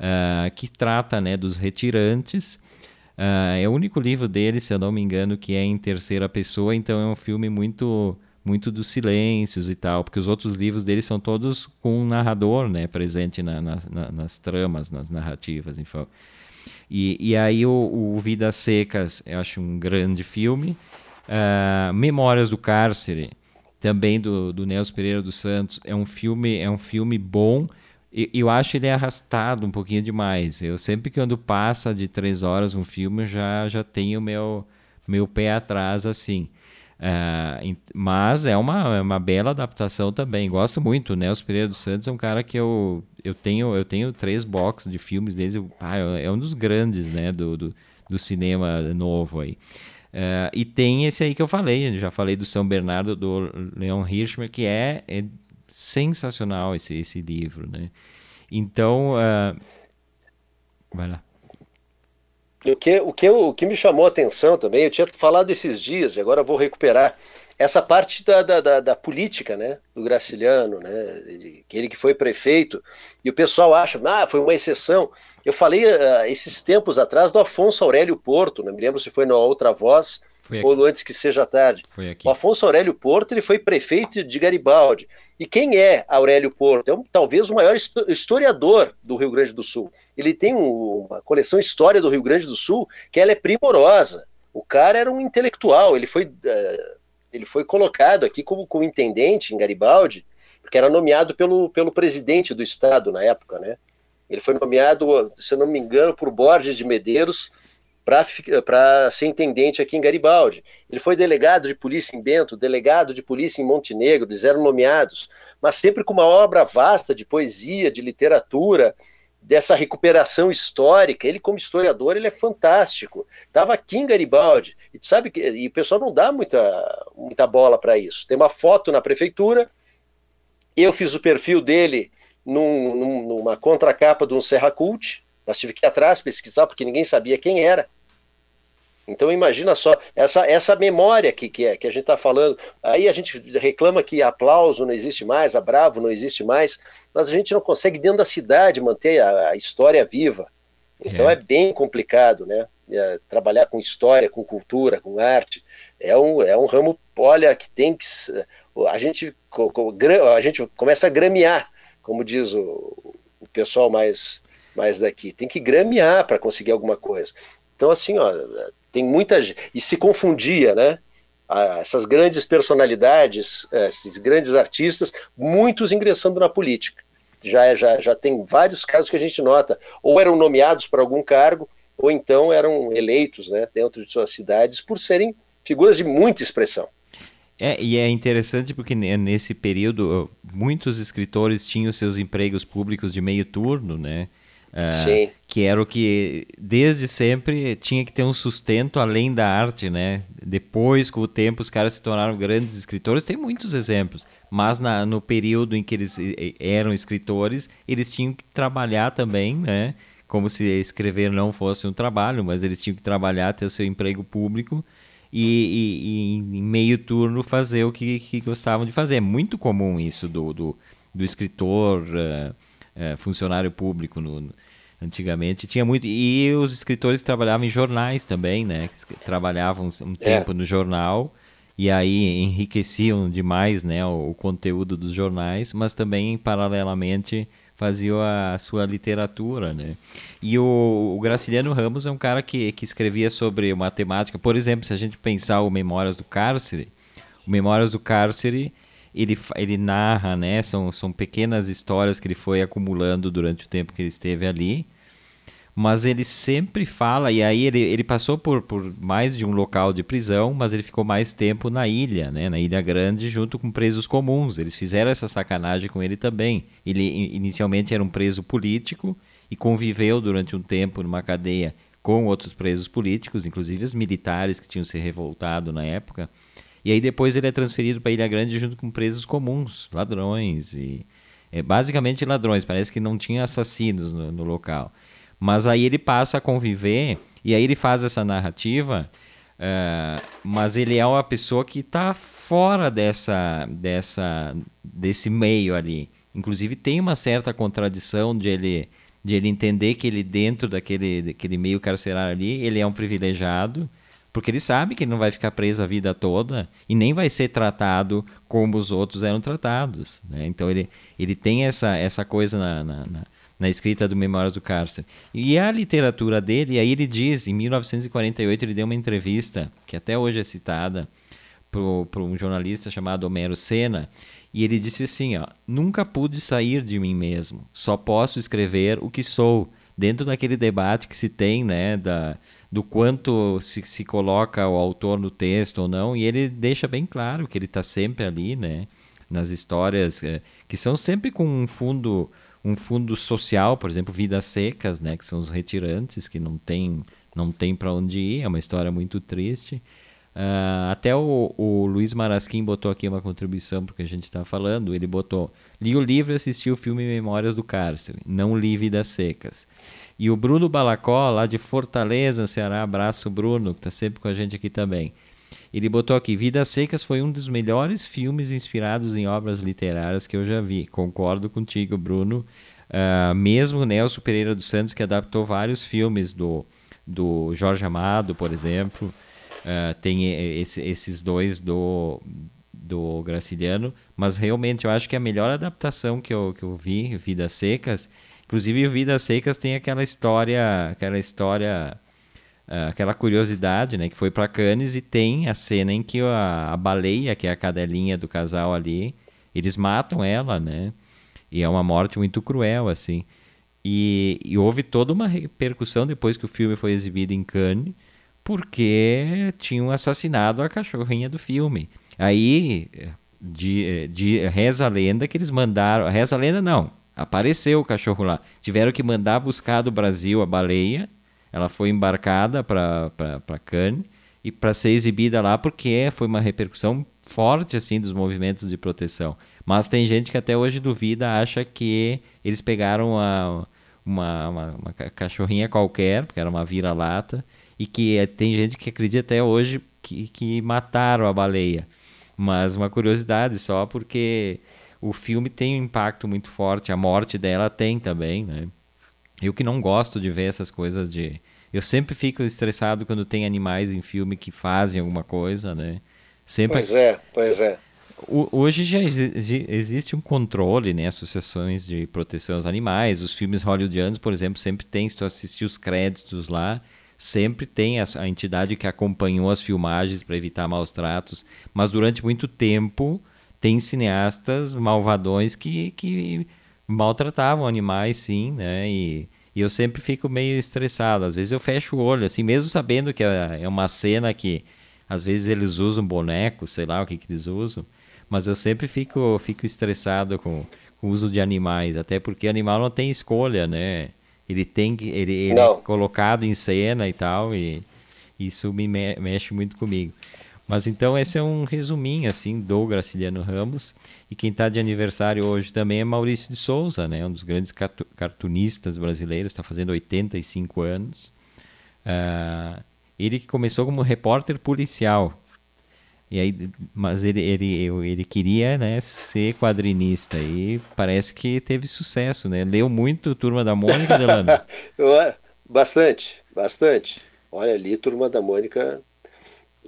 Speaker 1: uh, que trata né dos retirantes Uh, é o único livro dele, se eu não me engano, que é em terceira pessoa, então é um filme muito muito dos silêncios e tal, porque os outros livros dele são todos com um narrador né, presente na, na, na, nas tramas, nas narrativas, enfim. E, e aí o, o Vidas Secas, eu acho um grande filme. Uh, Memórias do Cárcere, também do, do Nelson Pereira dos Santos, é um filme, é um filme bom, eu acho ele arrastado um pouquinho demais. Eu sempre que quando passa de três horas um filme, já já tenho meu meu pé atrás assim. Uh, mas é uma, é uma bela adaptação também. Gosto muito. O Nelson Pereira dos Santos é um cara que eu, eu tenho eu tenho três boxes de filmes deles. Ah, é um dos grandes né, do, do, do cinema novo aí. Uh, e tem esse aí que eu falei, já falei do São Bernardo do Leon Hirschman, que é, é sensacional esse, esse livro, né? Então, uh... vai lá.
Speaker 2: O que, o, que, o que me chamou a atenção também, eu tinha falado esses dias, e agora vou recuperar, essa parte da, da, da, da política, né, do Graciliano, né, ele que foi prefeito, e o pessoal acha, ah, foi uma exceção. Eu falei uh, esses tempos atrás do Afonso Aurélio Porto, não me lembro se foi na outra voz, ou antes que seja tarde. O Afonso Aurélio Porto ele foi prefeito de Garibaldi. E quem é Aurélio Porto? É um, talvez o maior historiador do Rio Grande do Sul. Ele tem um, uma coleção História do Rio Grande do Sul que ela é primorosa. O cara era um intelectual, ele foi, uh, ele foi colocado aqui como, como intendente em Garibaldi, porque era nomeado pelo, pelo presidente do estado na época, né? Ele foi nomeado, se eu não me engano, por Borges de Medeiros, para ser intendente aqui em Garibaldi. Ele foi delegado de polícia em Bento, delegado de polícia em Montenegro, eles eram nomeados, mas sempre com uma obra vasta de poesia, de literatura, dessa recuperação histórica. Ele, como historiador, ele é fantástico. Estava aqui em Garibaldi, e sabe que e o pessoal não dá muita, muita bola para isso. Tem uma foto na prefeitura, eu fiz o perfil dele num, num, numa contracapa de um Serra Cult, nós tive que ir atrás pesquisar porque ninguém sabia quem era. Então imagina só, essa, essa memória que, que, é, que a gente está falando, aí a gente reclama que aplauso não existe mais, a Bravo não existe mais, mas a gente não consegue dentro da cidade manter a, a história viva. Então é. é, bem complicado, né? É, trabalhar com história, com cultura, com arte, é um, é um ramo, olha, que tem que... A gente, a gente começa a gramear, como diz o, o pessoal mais, mais daqui, tem que gramear para conseguir alguma coisa. Então, assim, ó, tem muita e se confundia, né? essas grandes personalidades, é, esses grandes artistas, muitos ingressando na política. Já, já, já tem vários casos que a gente nota, ou eram nomeados para algum cargo, ou então eram eleitos né, dentro de suas cidades por serem figuras de muita expressão.
Speaker 1: É, e é interessante porque nesse período muitos escritores tinham seus empregos públicos de meio turno, né? Uh, que era o que desde sempre tinha que ter um sustento além da arte, né? Depois, com o tempo, os caras se tornaram grandes escritores. Tem muitos exemplos, mas na, no período em que eles eram escritores, eles tinham que trabalhar também, né? Como se escrever não fosse um trabalho, mas eles tinham que trabalhar, ter o seu emprego público e, e, e em meio turno fazer o que, que, gostavam de fazer. É muito comum isso do, do, do escritor, uh, funcionário público no Antigamente tinha muito. E os escritores trabalhavam em jornais também, né? Trabalhavam um é. tempo é. no jornal e aí enriqueciam demais né, o, o, conteúdo dos jornais, mas também, paralelamente, faziam a, a sua literatura. Né? E o, o, Graciliano Ramos é um cara que, que escrevia sobre matemática. Por exemplo, se a gente pensar o Memórias do Cárcere, o Memórias do Cárcere ele, ele narra, né? São, são pequenas histórias que ele foi acumulando durante o tempo que ele esteve ali. Mas ele sempre fala, e aí ele, ele passou por, por mais de um local de prisão, mas ele ficou mais tempo na ilha, né? Na Ilha Grande, junto com presos comuns. Eles fizeram essa sacanagem com ele também. Ele inicialmente era um preso político e conviveu durante um tempo numa cadeia com outros presos políticos, inclusive os militares que tinham se revoltado na época. E aí depois ele é transferido para Ilha Grande junto com presos comuns, ladrões e é, basicamente ladrões. Parece que não tinha assassinos no, no local. Mas aí ele passa a conviver e aí ele faz essa narrativa. Uh, mas ele é uma pessoa que está fora dessa, dessa, desse meio ali. Inclusive tem uma certa contradição de ele, de ele entender que ele dentro daquele, daquele meio carcerário ali, ele é um privilegiado, porque ele sabe que ele não vai ficar preso a vida toda e nem vai ser tratado como os outros eram tratados. Né? Então ele, ele tem essa, essa coisa na, na, na, na escrita do Memórias do Cárcere. E a literatura dele, aí ele diz, em 1948 ele deu uma entrevista, que até hoje é citada, para um jornalista chamado Homero Sena, e ele disse assim: ó, Nunca pude sair de mim mesmo, só posso escrever o que sou. Dentro daquele debate que se tem, né, da, do quanto se, se coloca o autor no texto ou não, e ele deixa bem claro que ele está sempre ali, né, nas histórias é, que são sempre com um fundo, um fundo social, por exemplo, Vidas Secas, né, que são os retirantes que não tem, não tem para onde ir, é uma história muito triste. Uh, até o, o Luiz Marasquim botou aqui uma contribuição porque a gente está falando. Ele botou: li o livro e assisti o filme Memórias do Cárcere, não li Vidas Secas. E o Bruno Balacó, lá de Fortaleza, Ceará, abraço Bruno, que está sempre com a gente aqui também. Ele botou aqui: Vidas Secas foi um dos melhores filmes inspirados em obras literárias que eu já vi. Concordo contigo, Bruno. Uh, mesmo Nelson Pereira dos Santos, que adaptou vários filmes do, do Jorge Amado, por exemplo. Uh, tem esse, esses dois do, do Graciliano, mas realmente eu acho que a melhor adaptação que eu, que eu vi, Vidas Secas, inclusive Vidas Secas tem aquela história, aquela história, aquela curiosidade, né, que foi para Cannes e tem a cena em que a, a baleia, que é a cadelinha do casal ali, eles matam ela, né, e é uma morte muito cruel, assim. E, e houve toda uma repercussão depois que o filme foi exibido em Cannes, porque tinham assassinado a cachorrinha do filme. Aí, de, de reza a lenda que eles mandaram. Reza a lenda não, apareceu o cachorro lá. Tiveram que mandar buscar do Brasil a baleia. Ela foi embarcada para Cannes e para ser exibida lá porque foi uma repercussão forte assim dos movimentos de proteção. Mas tem gente que até hoje duvida, acha que eles pegaram uma, uma, uma, uma cachorrinha qualquer, porque era uma vira-lata, e que é, tem gente que acredita até hoje que, que mataram a baleia. Mas uma curiosidade só, porque o filme tem um impacto muito forte, a morte dela tem também, né? Eu que não gosto de ver essas coisas de. Eu sempre fico estressado quando tem animais em filme que fazem alguma coisa, né? Sempre...
Speaker 2: Pois é, pois é.
Speaker 1: Hoje já existe um controle, né? Associações de proteção aos animais. Os filmes hollywoodianos, por exemplo, sempre tem, se tu assistir os créditos lá, sempre tem a, a entidade que acompanhou as filmagens para evitar maus tratos, mas durante muito tempo tem cineastas malvadões que, que maltratavam animais, sim, né? E, e eu sempre fico meio estressado. Às vezes eu fecho o olho, assim, mesmo sabendo que é, é uma cena que às vezes eles usam boneco, sei lá o que, que eles usam, mas eu sempre fico, fico estressado com, com o uso de animais, até porque animal não tem escolha, né? Ele tem que ele, ele é colocado em cena e tal e isso me mexe muito comigo. Mas então esse é um resuminho assim do Graciliano Ramos e quem está de aniversário hoje também é Maurício de Souza, né? Um dos grandes cartunistas brasileiros, está fazendo 85 anos. Uh, ele começou como repórter policial e aí, mas ele, ele, ele queria né, ser quadrinista e parece que teve sucesso, né? Leu muito Turma da Mônica, Delano? [laughs]
Speaker 2: bastante, bastante. Olha ali, Turma da Mônica.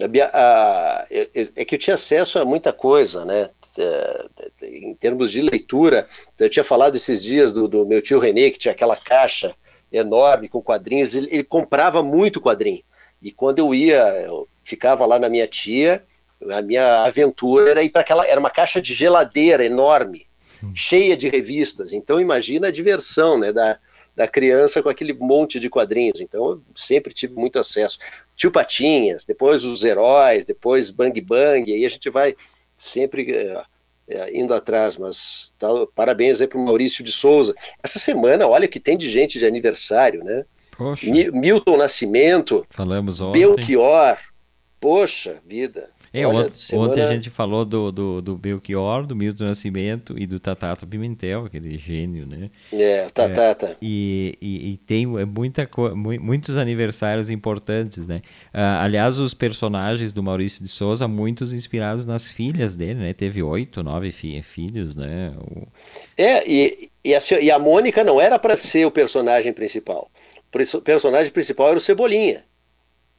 Speaker 2: A, a, é que eu tinha acesso a muita coisa, né? É, em termos de leitura, eu tinha falado esses dias do, do meu tio Renê, que tinha aquela caixa enorme com quadrinhos, ele, ele comprava muito quadrinho. E quando eu ia, eu ficava lá na minha tia, a minha aventura era ir para aquela. Era uma caixa de geladeira enorme, cheia de revistas. Então, imagina a diversão né, da, da criança com aquele monte de quadrinhos. Então, eu sempre tive muito acesso. Tio Patinhas, depois os heróis, depois Bang Bang, aí a gente vai sempre é, é, indo atrás. Mas tá, parabéns aí para o Maurício de Souza. Essa semana, olha que tem de gente de aniversário, né? Poxa. Milton Nascimento.
Speaker 1: Falamos ontem.
Speaker 2: Belchior. Poxa vida.
Speaker 1: É, Olha, ontem, semana... ontem, a gente falou do, do, do Belchior, do Milton Nascimento e do Tatata Pimentel, aquele gênio, né?
Speaker 2: É, Tatata.
Speaker 1: É, e, e, e, tem é muita, muitos aniversários importantes, né? Uh, aliás, os personagens do Maurício de Souza, muitos inspirados nas filhas dele, né? Teve oito, nove fi filhos, né? O...
Speaker 2: É, e, e, a, e a Mônica não era para ser o personagem principal. O personagem principal era o Cebolinha.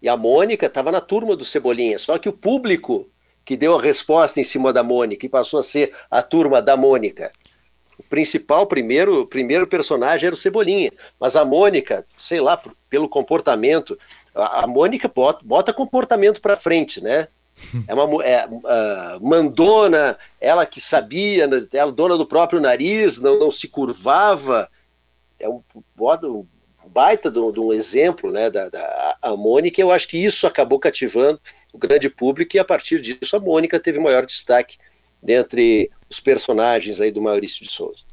Speaker 2: E a Mônica estava na turma do Cebolinha, só que o público que deu a resposta em cima da Mônica e passou a ser a turma da Mônica. O principal, primeiro, primeiro personagem era o Cebolinha, mas a Mônica, sei lá, pelo comportamento, a, Mônica bota, bota comportamento para frente, né? É uma é, uh, mandona, ela que sabia, né, ela dona do próprio nariz, não, não se curvava. É um, um baita de um, exemplo né, da, da a Mônica, eu acho que isso acabou cativando o grande público e a partir disso a Mônica teve maior destaque dentre os personagens aí do Maurício de Souza.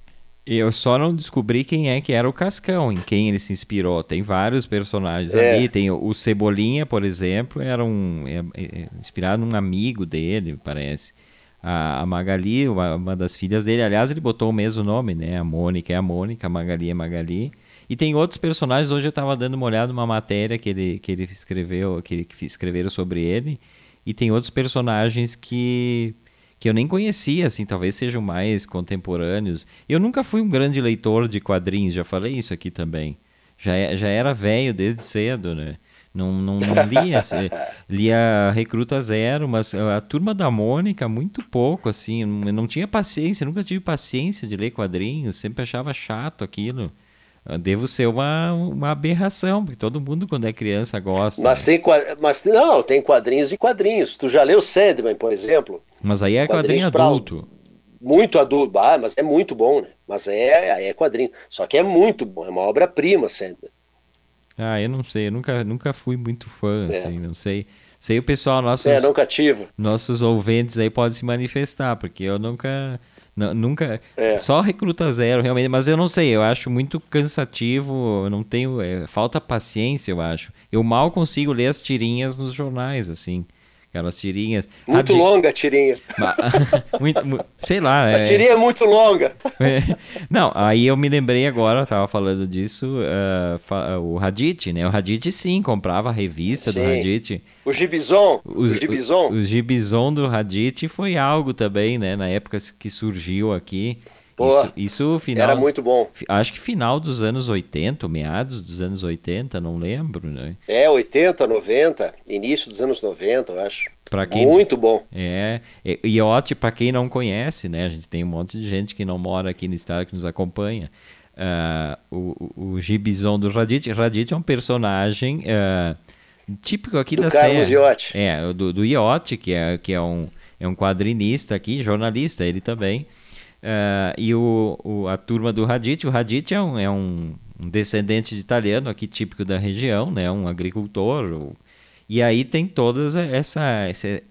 Speaker 1: Eu só não descobri quem é que era o Cascão, em quem ele se inspirou. Tem vários personagens é. ali. Tem o, Cebolinha, por exemplo, era um é, é, inspirado num amigo dele, parece. A, a Magali, uma, uma, das filhas dele, aliás, ele botou o mesmo nome, né? A Mônica é a Mônica, a Magali é a Magali. E tem outros personagens. Hoje eu estava dando uma olhada numa matéria que ele, que ele escreveu, que, que escreveram sobre ele. E tem outros personagens que que eu nem conhecia, assim, talvez sejam mais contemporâneos. Eu nunca fui um grande leitor de quadrinhos, já falei isso aqui também. Já, é, já era velho desde cedo, né? Não, não, não lia, [laughs] lia Recruta Zero, mas a Turma da Mônica, muito pouco, assim, não tinha paciência, nunca tive paciência de ler quadrinhos, sempre achava chato aquilo. Devo ser uma, uma aberração, porque todo mundo, quando é criança, gosta.
Speaker 2: Mas tem mas não, tem quadrinhos e quadrinhos. Tu já leu Sandman, por exemplo?
Speaker 1: Mas aí é quadrinho adulto.
Speaker 2: Muito adulto, ah, mas é muito bom, né? Mas é, é quadrinho. Só que é muito bom, é uma obra-prima, Sandman.
Speaker 1: Ah, eu não sei, eu nunca, nunca fui muito fã, é. assim, não sei. Sei o pessoal, nossos,
Speaker 2: é, nunca tive.
Speaker 1: nossos ouvintes aí podem se manifestar, porque eu nunca não, nunca. É. Só recruta zero, realmente. Mas eu não sei, eu acho muito cansativo. Eu não tenho. É, falta paciência, eu acho. Eu mal consigo ler as tirinhas nos jornais, assim. Aquelas tirinhas.
Speaker 2: Muito a longa a tirinha. [laughs]
Speaker 1: muito, sei lá.
Speaker 2: A é... tirinha é muito longa.
Speaker 1: É. Não, aí eu me lembrei agora, eu tava falando disso, uh, o Radit, né? O Radit sim, comprava a revista sim. do Radit.
Speaker 2: O Gibison. o
Speaker 1: Gibison. O, o Gibison do Radit foi algo também, né? Na época que surgiu aqui.
Speaker 2: Pô, isso, isso final, era muito bom.
Speaker 1: Acho que final dos anos 80, meados dos anos 80, não lembro, né?
Speaker 2: É, 80, 90, início dos anos 90, eu acho. Pra quem, muito bom.
Speaker 1: É, e ótimo para quem não conhece, né? A gente tem um monte de gente que não mora aqui no estado que nos acompanha. Uh, o, o Gibison do Radit. Radit é um personagem uh, típico aqui
Speaker 2: do
Speaker 1: da
Speaker 2: Carlos
Speaker 1: série.
Speaker 2: Iotti.
Speaker 1: É, do, do Iotti, que é, que é um, é um quadrinista aqui, jornalista, ele também. Uh, e o, o, a turma do Radit, o Radit é um, é um, um, descendente de italiano aqui típico da região, né? um agricultor. e aí tem todas essa esse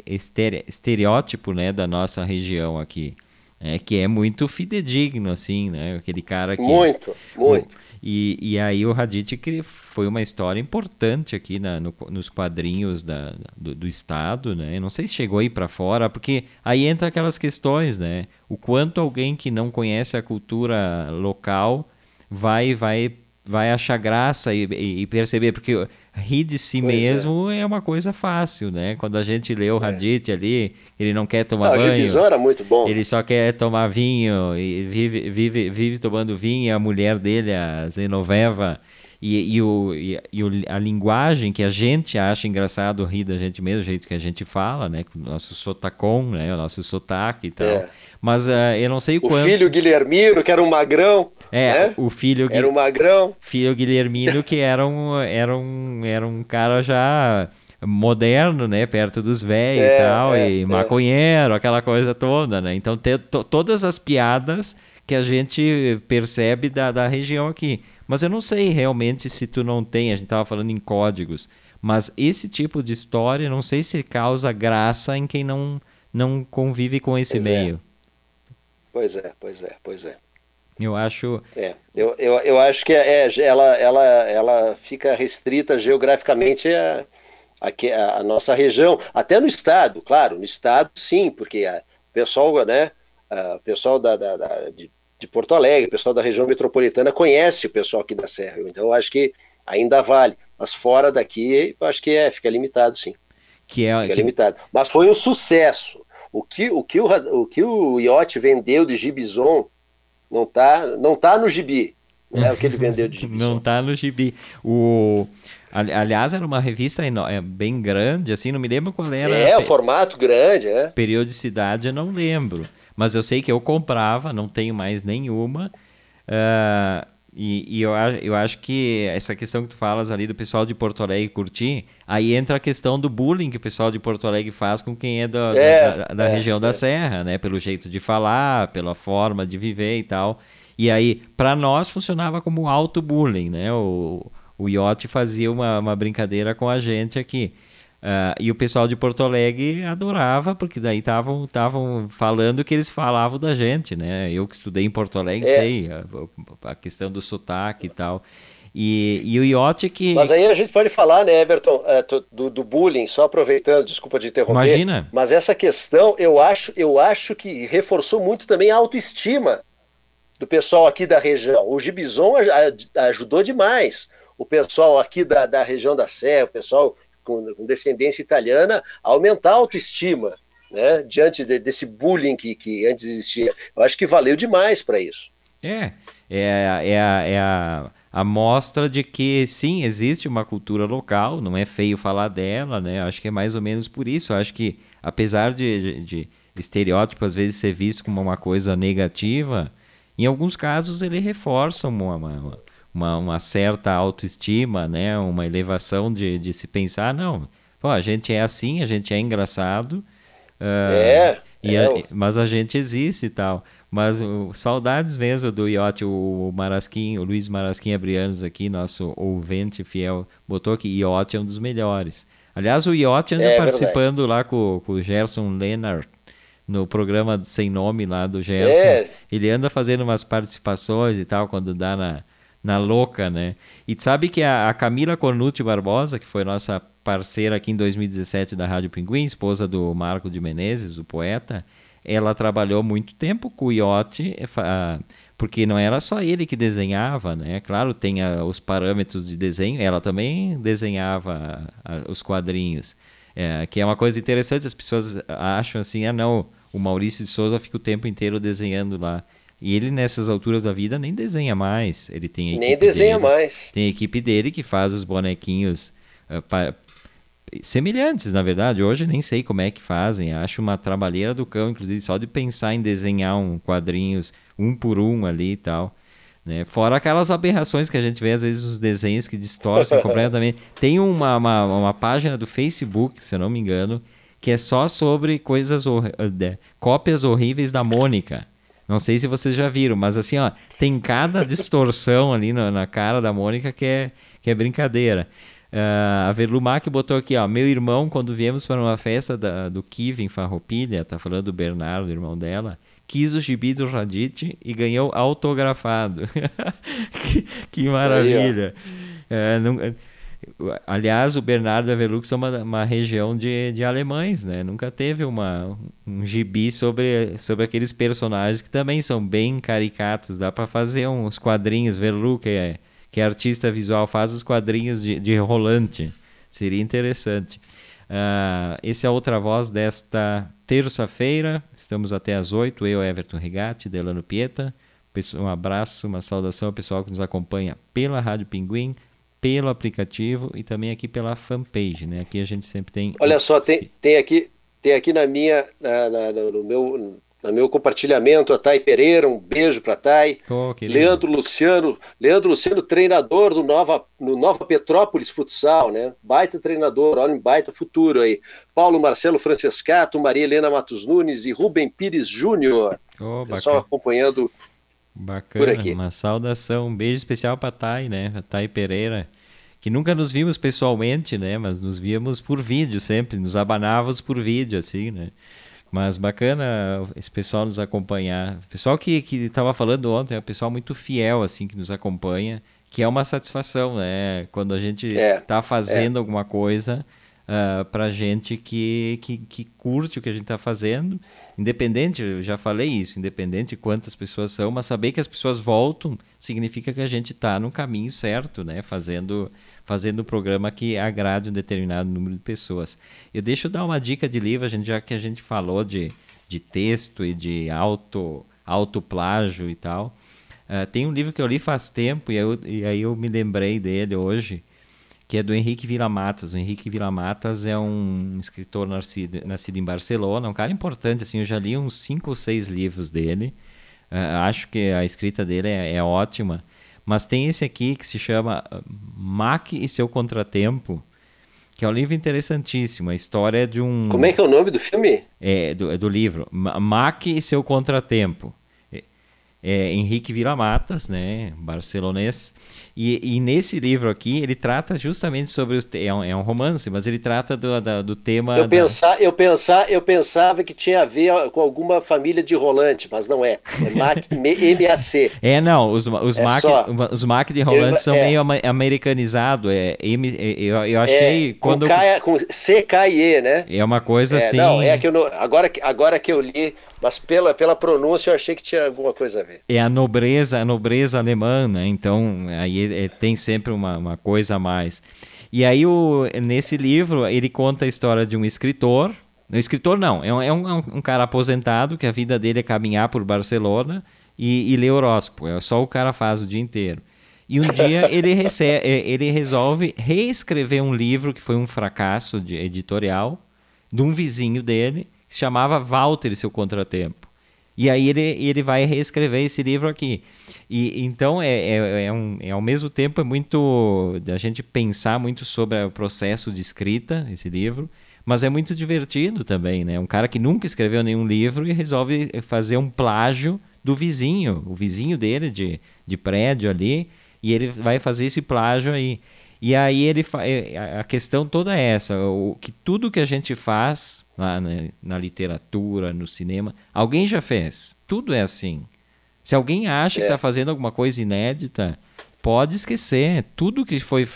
Speaker 1: estereótipo né, da nossa região aqui. É, que é muito fidedigno, assim, né? Aquele cara que.
Speaker 2: Muito, muito.
Speaker 1: E, e aí o Hadith que foi uma história importante aqui na, no, nos quadrinhos da, do, do, Estado, né? Não sei se chegou aí para fora, porque aí entra aquelas questões, né? O quanto alguém que não conhece a cultura local vai vai vai achar graça e, e, perceber, porque rir de si pois é. mesmo é. é. uma coisa fácil, né? Quando a gente lê o é. Hadith ali, ele não quer tomar não, banho.
Speaker 2: era muito bom.
Speaker 1: Ele só quer tomar vinho e vive, vive, vive tomando vinho. E a mulher dele, a Zenoveva, e, e, o, e, e o, a linguagem que a gente acha engraçado rir da gente mesmo, o jeito que a gente fala, né? Com o nosso sotacom, né? O nosso sotaque e tal. É. Mas uh, eu não sei o quanto...
Speaker 2: O filho Guilhermino, que era um magrão.
Speaker 1: É, né? o filho...
Speaker 2: Era um magrão.
Speaker 1: Filho Guilhermino, que era um, era, um, era um cara já moderno, né, perto dos velhos é, e tal, é, e é. maconheiro, aquela coisa toda, né? Então, te, to, todas as piadas que a gente percebe da, da região aqui. Mas eu não sei realmente se tu não tem, a gente estava falando em códigos, mas esse tipo de história, não sei se causa graça em quem não, não convive com esse pois é. meio.
Speaker 2: Pois é, pois é, pois é.
Speaker 1: Eu acho.
Speaker 2: É, eu, eu, eu acho que é, é, ela, ela, ela fica restrita geograficamente a, a, a, nossa região, até no estado, claro, no estado sim, porque o pessoal, né, o pessoal da, da, da de, de, Porto Alegre, o pessoal da região metropolitana conhece o pessoal aqui da Serra, então eu acho que ainda vale, mas fora daqui, eu acho que é, fica limitado sim.
Speaker 1: Que é,
Speaker 2: fica que... limitado. Mas foi um sucesso. O que o, que o, o, que o Iote vendeu de Gibison não tá, não tá no gibi. É o que ele vendeu de [laughs] gibi.
Speaker 1: não tá no gibi. O... Aliás, era uma revista é, bem grande, assim, não me lembro qual era.
Speaker 2: É, o formato grande, é.
Speaker 1: Periodicidade eu não lembro. Mas eu sei que eu comprava, não tenho mais nenhuma. Uh, e, e eu, eu acho que essa questão que tu falas ali do pessoal de Porto Alegre curtir, aí entra a questão do bullying que o pessoal de Porto Alegre faz com quem é da, é, da, da é, região é. da Serra, né? Pelo jeito de falar, pela forma de viver e tal. E aí, para nós, funcionava como auto-bullying, né? O, o Iote fazia uma, uma brincadeira com a gente aqui. Uh, e o pessoal de Porto Alegre adorava, porque daí estavam falando que eles falavam da gente, né? Eu que estudei em Porto Alegre é. sei a, a, questão do sotaque e tal. E, e o iote que.
Speaker 2: Mas aí a gente pode falar, né, Everton, é, do, do, bullying, só aproveitando, desculpa de interromper.
Speaker 1: Imagina.
Speaker 2: Mas essa questão, eu acho, eu acho que reforçou muito também a autoestima do pessoal aqui da região. O Gibison ajudou demais. O pessoal aqui da, da região da Serra, o pessoal com, com descendência italiana, aumentar a autoestima, né, diante de, desse bullying que, que antes existia. Eu acho que valeu demais para isso.
Speaker 1: É, é, é, a, é a, a mostra de que sim, existe uma cultura local, não é feio falar dela, né? Acho que é mais ou menos por isso. Acho que, apesar de, de, de estereótipo às vezes ser visto como uma coisa negativa, em alguns casos ele reforça uma, uma, uma, uma certa autoestima, né? Uma elevação de, de se pensar, não, pô, a gente é assim, a gente é engraçado.
Speaker 2: Uh, é,
Speaker 1: e é. A, mas a gente existe e tal. Mas uh, saudades mesmo do Iote, o Marasquim, o Luiz Marasquim Abrianos aqui, nosso ouvinte fiel, botou que Iote é um dos melhores. Aliás, o Iote anda é, participando verdade. lá com, com o Gerson Lennart no programa Sem Nome lá do Gerson. É. Ele anda fazendo umas participações e tal, quando dá na, na louca, né? E sabe que a, a Camila Cornucci Barbosa, que foi nossa parceira aqui em 2017 da Rádio Pinguim, esposa do Marco de Menezes, o poeta, ela trabalhou muito tempo com o Iote, eh, porque não era só ele que desenhava, né? Claro, tem os parâmetros de desenho, ela também desenhava os quadrinhos, é, que é uma coisa interessante, as pessoas acham assim, ah não, o Maurício de Souza fica o tempo inteiro desenhando lá. E ele, nessas alturas da vida, nem desenha mais. Ele tem
Speaker 2: Nem desenha
Speaker 1: dele,
Speaker 2: mais.
Speaker 1: Tem a equipe dele que faz os bonequinhos uh, pa, semelhantes, na verdade. Hoje nem sei como é que fazem. Acho uma trabalheira do cão, inclusive, só de pensar em desenhar um quadrinhos um por um ali e tal. Né? Fora aquelas aberrações que a gente vê, às vezes, os desenhos que distorcem [laughs] completamente. Tem uma, uma, uma, página do Facebook, se eu não me engano, que é só sobre coisas hor cópias horríveis da Mônica. Não sei se vocês já viram, mas assim, ó, tem cada distorção ali na, na cara da Mônica que é, que é brincadeira. Uh, a Verlumac botou aqui, ó, meu irmão, quando viemos para uma festa da, do Kiv em Farroupilha, tá falando do Bernardo, irmão dela, quis o gibi do Radit e ganhou autografado. [laughs] que, que, maravilha. Aí, uh, não, Aliás, o Bernardo da Velux é uma, uma região de, de alemães, né? Nunca teve uma, um gibi sobre, sobre aqueles personagens que também são bem caricatos. Dá para fazer uns quadrinhos. Verlu, que é, que é artista visual, faz os quadrinhos de, de rolante. Seria interessante. Uh, esse é a outra voz desta terça-feira. Estamos até às oito. Eu, Everton Rigatti, Delano Pieta. Um abraço, uma saudação ao pessoal que nos acompanha pela Rádio Pinguim pelo aplicativo e também aqui pela fanpage, né? Aqui a gente sempre tem.
Speaker 2: Olha só, tem, tem aqui tem aqui na minha na, na, no meu no meu compartilhamento a Thay Pereira, um beijo para Thay.
Speaker 1: Oh,
Speaker 2: Leandro Luciano, Leandro Luciano, treinador do Nova, no Nova Petrópolis Futsal, né? Baita treinador, olha um baita futuro aí. Paulo Marcelo Francescato, Maria Helena Matos Nunes e Rubem Pires Júnior.
Speaker 1: Oh,
Speaker 2: Pessoal acompanhando
Speaker 1: Bacana, por aqui. Uma saudação, um beijo especial para Thay, né? A Thay Pereira que nunca nos vimos pessoalmente, né? Mas nos víamos por vídeo sempre, nos abanávamos por vídeo, assim, né? Mas bacana esse pessoal nos acompanhar. O pessoal que estava falando ontem é um pessoal muito fiel, assim, que nos acompanha, que é uma satisfação, né? Quando a gente está é, tá fazendo é. alguma coisa uh, ah, para gente que, que, que curte o que a gente está fazendo, independente, eu já falei isso, independente de quantas pessoas são, mas saber que as pessoas voltam significa que a gente está no caminho certo, né? Fazendo fazendo um programa que agrade um determinado número de pessoas. Eu deixo dar uma dica de livro, a gente, já que a gente falou de, de texto e de auto, autoplágio e tal. Uh, tem um livro que eu li faz tempo e, eu, e aí eu me lembrei dele hoje, que é do Henrique Villamatas. O Henrique Villamatas é um escritor nascido, nascido em Barcelona, um cara importante, assim, eu já li uns cinco ou seis livros dele. Uh, acho que a escrita dele é, é, ótima. Mas tem esse aqui que se chama Mac e seu Contratempo, que é um livro interessantíssimo. A história é de um.
Speaker 2: Como é que é o nome do filme?
Speaker 1: É do, é do livro. Mac e seu Contratempo. É, é Henrique Villamatas, né, barcelonês. E, e, nesse livro aqui, ele trata justamente sobre. Os, é, um, é um romance, mas ele trata do, da, do tema.
Speaker 2: Eu, pensar, eu, pensar, eu pensava que tinha a ver com alguma família de rolante, mas não é. É MAC. [laughs]
Speaker 1: É, não. Os, os, é Mac, os Mac de rolante eu, são é. meio americanizados. É, M, é, eu, eu achei.
Speaker 2: É, quando... com, K, com C, K e E, né?
Speaker 1: É uma coisa
Speaker 2: é,
Speaker 1: assim.
Speaker 2: Não, é que eu não, agora, agora que eu li, mas pela, pela pronúncia eu achei que tinha alguma coisa a ver.
Speaker 1: É a nobreza, a nobreza alemã, né? Então, aí é, tem sempre uma, uma coisa a mais. E aí, o, nesse livro, ele conta a história de um escritor. Um escritor não, é um, é um, um cara aposentado que a vida dele é caminhar por Barcelona e, e ler horóscopo. É só o cara faz o dia inteiro. E um dia [laughs] ele, recebe, é, ele resolve reescrever um livro que foi um fracasso de editorial de um vizinho dele que se chamava Walter e seu Contratempo. E aí ele, ele vai reescrever esse livro aqui. E então é, é, é, um, é ao mesmo tempo é muito a gente pensar muito sobre o processo de escrita esse livro, mas é muito divertido também, né? Um cara que nunca escreveu nenhum livro e resolve fazer um plágio do vizinho, o vizinho dele de, de prédio ali, e ele vai fazer esse plágio aí. E aí ele é, a questão toda é essa, o que tudo que a gente faz lá na, na literatura, no cinema. Alguém já fez. Tudo é assim. Se alguém acha é. que está fazendo alguma coisa inédita, pode esquecer. Tudo que foi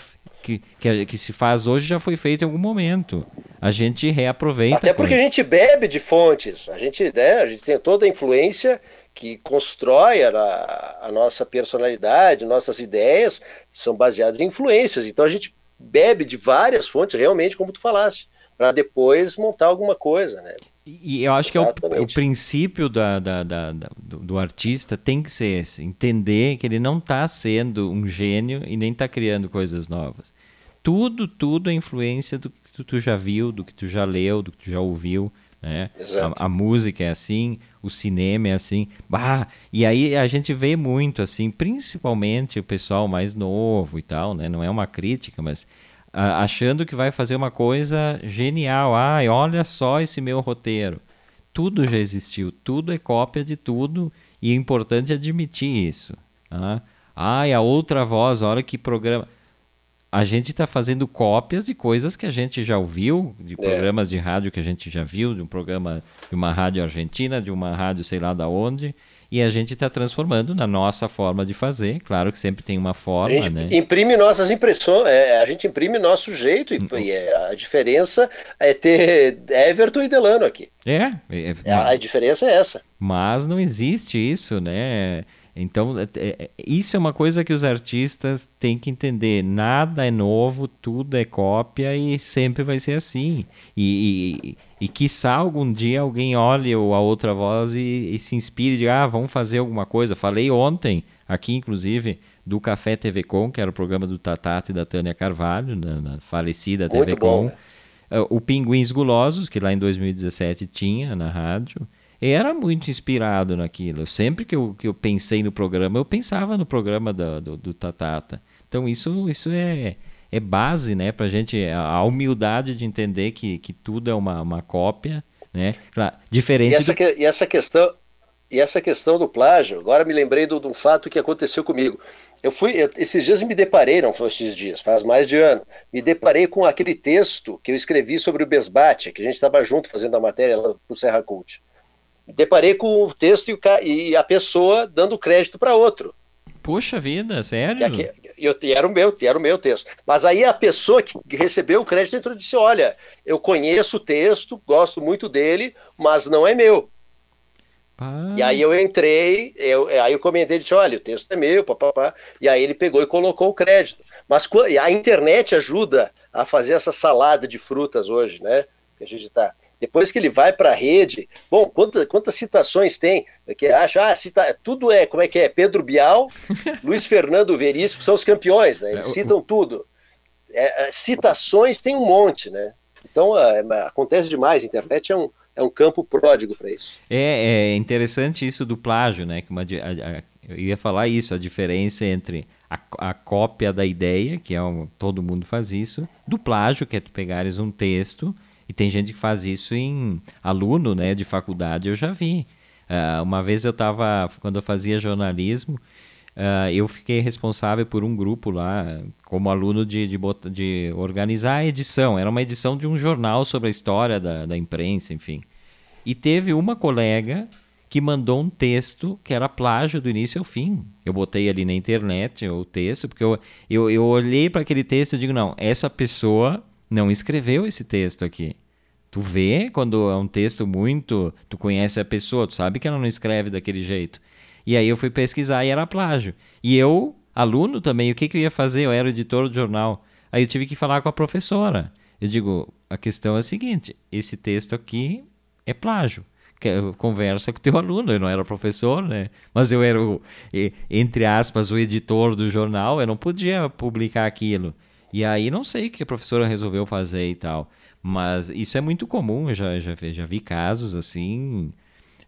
Speaker 1: que, que, que, se faz hoje já foi feito em algum momento. A gente reaproveita.
Speaker 2: Até porque a gente bebe de fontes. A gente, né, a gente tem toda a influência que constrói a, a nossa personalidade, nossas ideias são baseadas em influências. Então a gente bebe de várias fontes, realmente, como tu falaste para depois montar alguma coisa, né?
Speaker 1: E eu acho Exatamente. que é o, o princípio da, da, da, do, do, artista tem que ser esse, entender que ele não está sendo um gênio e nem está criando coisas novas. Tudo, tudo é influência do que tu já viu, do que tu já leu, do que tu já ouviu. Né? A, a, música é assim, o cinema é assim. Bah, e aí a gente vê muito assim, principalmente o pessoal mais novo e tal, né? Não é uma crítica, mas achando que vai fazer uma coisa genial. Ai, olha só esse meu roteiro. Tudo já existiu, tudo é cópia de tudo e é importante admitir isso. Tá? Ai, a outra voz, olha que programa. A gente está fazendo cópias de coisas que a gente já ouviu, de é. programas é. de rádio que a gente já viu, de um programa de uma rádio argentina, de uma rádio sei lá da onde e a gente está transformando na nossa forma de fazer. Claro que sempre tem uma forma, a gente né?
Speaker 2: Imprime nossas impressões, é, a gente imprime nosso jeito, e, e é, a diferença é ter Everton e Delano aqui.
Speaker 1: É,
Speaker 2: é, é a, a diferença é essa.
Speaker 1: Mas não existe isso, né? Então, é, é, isso é uma coisa que os artistas têm que entender. Nada é novo, tudo é cópia e sempre vai ser assim. E, e, e quiçá algum dia alguém olhe a outra voz e, e se inspire de ah, vamos fazer alguma coisa. Falei ontem, aqui inclusive, do Café TV Com, que era o programa do Tatata e da Tânia Carvalho, na, na falecida Muito TV Com. Bom. Uh, o Pinguins Gulosos, que lá em 2017 tinha na rádio, era muito inspirado naquilo. Sempre que eu, que eu pensei no programa, eu pensava no programa do, do, do Tatata. Então isso, isso é, é base, né, para gente a humildade de entender que, que tudo é uma, uma cópia, né? Claro, diferente.
Speaker 2: E essa, do... que, e essa questão e essa questão do plágio, agora me lembrei de um fato que aconteceu comigo. eu fui, eu, esses dias me deparei, não foi esses dias, faz mais de ano, me deparei com aquele texto que eu escrevi sobre o Besbate, que a gente estava junto fazendo a matéria lá pro Serra Cult. Deparei com o texto e, e a pessoa dando crédito para outro.
Speaker 1: Puxa vida, sério?
Speaker 2: E, eu, e era o meu, era o meu texto. Mas aí a pessoa que recebeu o crédito entrou e disse: Olha, eu conheço o texto, gosto muito dele, mas não é meu. Ah. E aí eu entrei, eu, aí eu comentei, disse, olha, o texto é meu, papapá. E aí ele pegou e colocou o crédito. Mas a internet ajuda a fazer essa salada de frutas hoje, né? Que a gente está. Depois que ele vai para a rede, bom, quantas, quantas citações tem? Que acha, ah, cita, tudo é, como é que é? Pedro Bial, [laughs] Luiz Fernando Veríssimo são os campeões, né? Eles é, citam tudo. É, é, citações tem um monte, né? Então é, acontece demais, a internet é um, é um campo pródigo para isso.
Speaker 1: É, é interessante isso do plágio, né? Que uma, a, a, eu ia falar isso, a diferença entre a, a cópia da ideia, que é um, todo mundo faz isso, do plágio, que é tu pegares um texto, e tem gente que faz isso em aluno né, de faculdade, eu já vi. Uh, uma vez eu estava, quando eu fazia jornalismo, uh, eu fiquei responsável por um grupo lá, como aluno de, de, de, organizar a edição. Era uma edição de um jornal sobre a história da, da imprensa, enfim. E teve uma colega que mandou um texto que era plágio do início ao fim. Eu botei ali na internet o texto, porque eu, eu, eu olhei para aquele texto e digo, não, essa pessoa não escreveu esse texto aqui. Tu vê quando é um texto muito. Tu conhece a pessoa, tu sabe que ela não escreve daquele jeito. E aí eu fui pesquisar e era plágio. E eu, aluno também, o que, que eu ia fazer? Eu era editor do jornal. Aí eu tive que falar com a professora. Eu digo, a questão é a seguinte: esse texto aqui é plágio. Conversa com teu aluno, eu não era professor, né? Mas eu era, o, entre aspas, o editor do jornal, eu não podia publicar aquilo. E aí não sei o que a professora resolveu fazer e tal. Mas isso é muito comum, eu já, já, já vi casos assim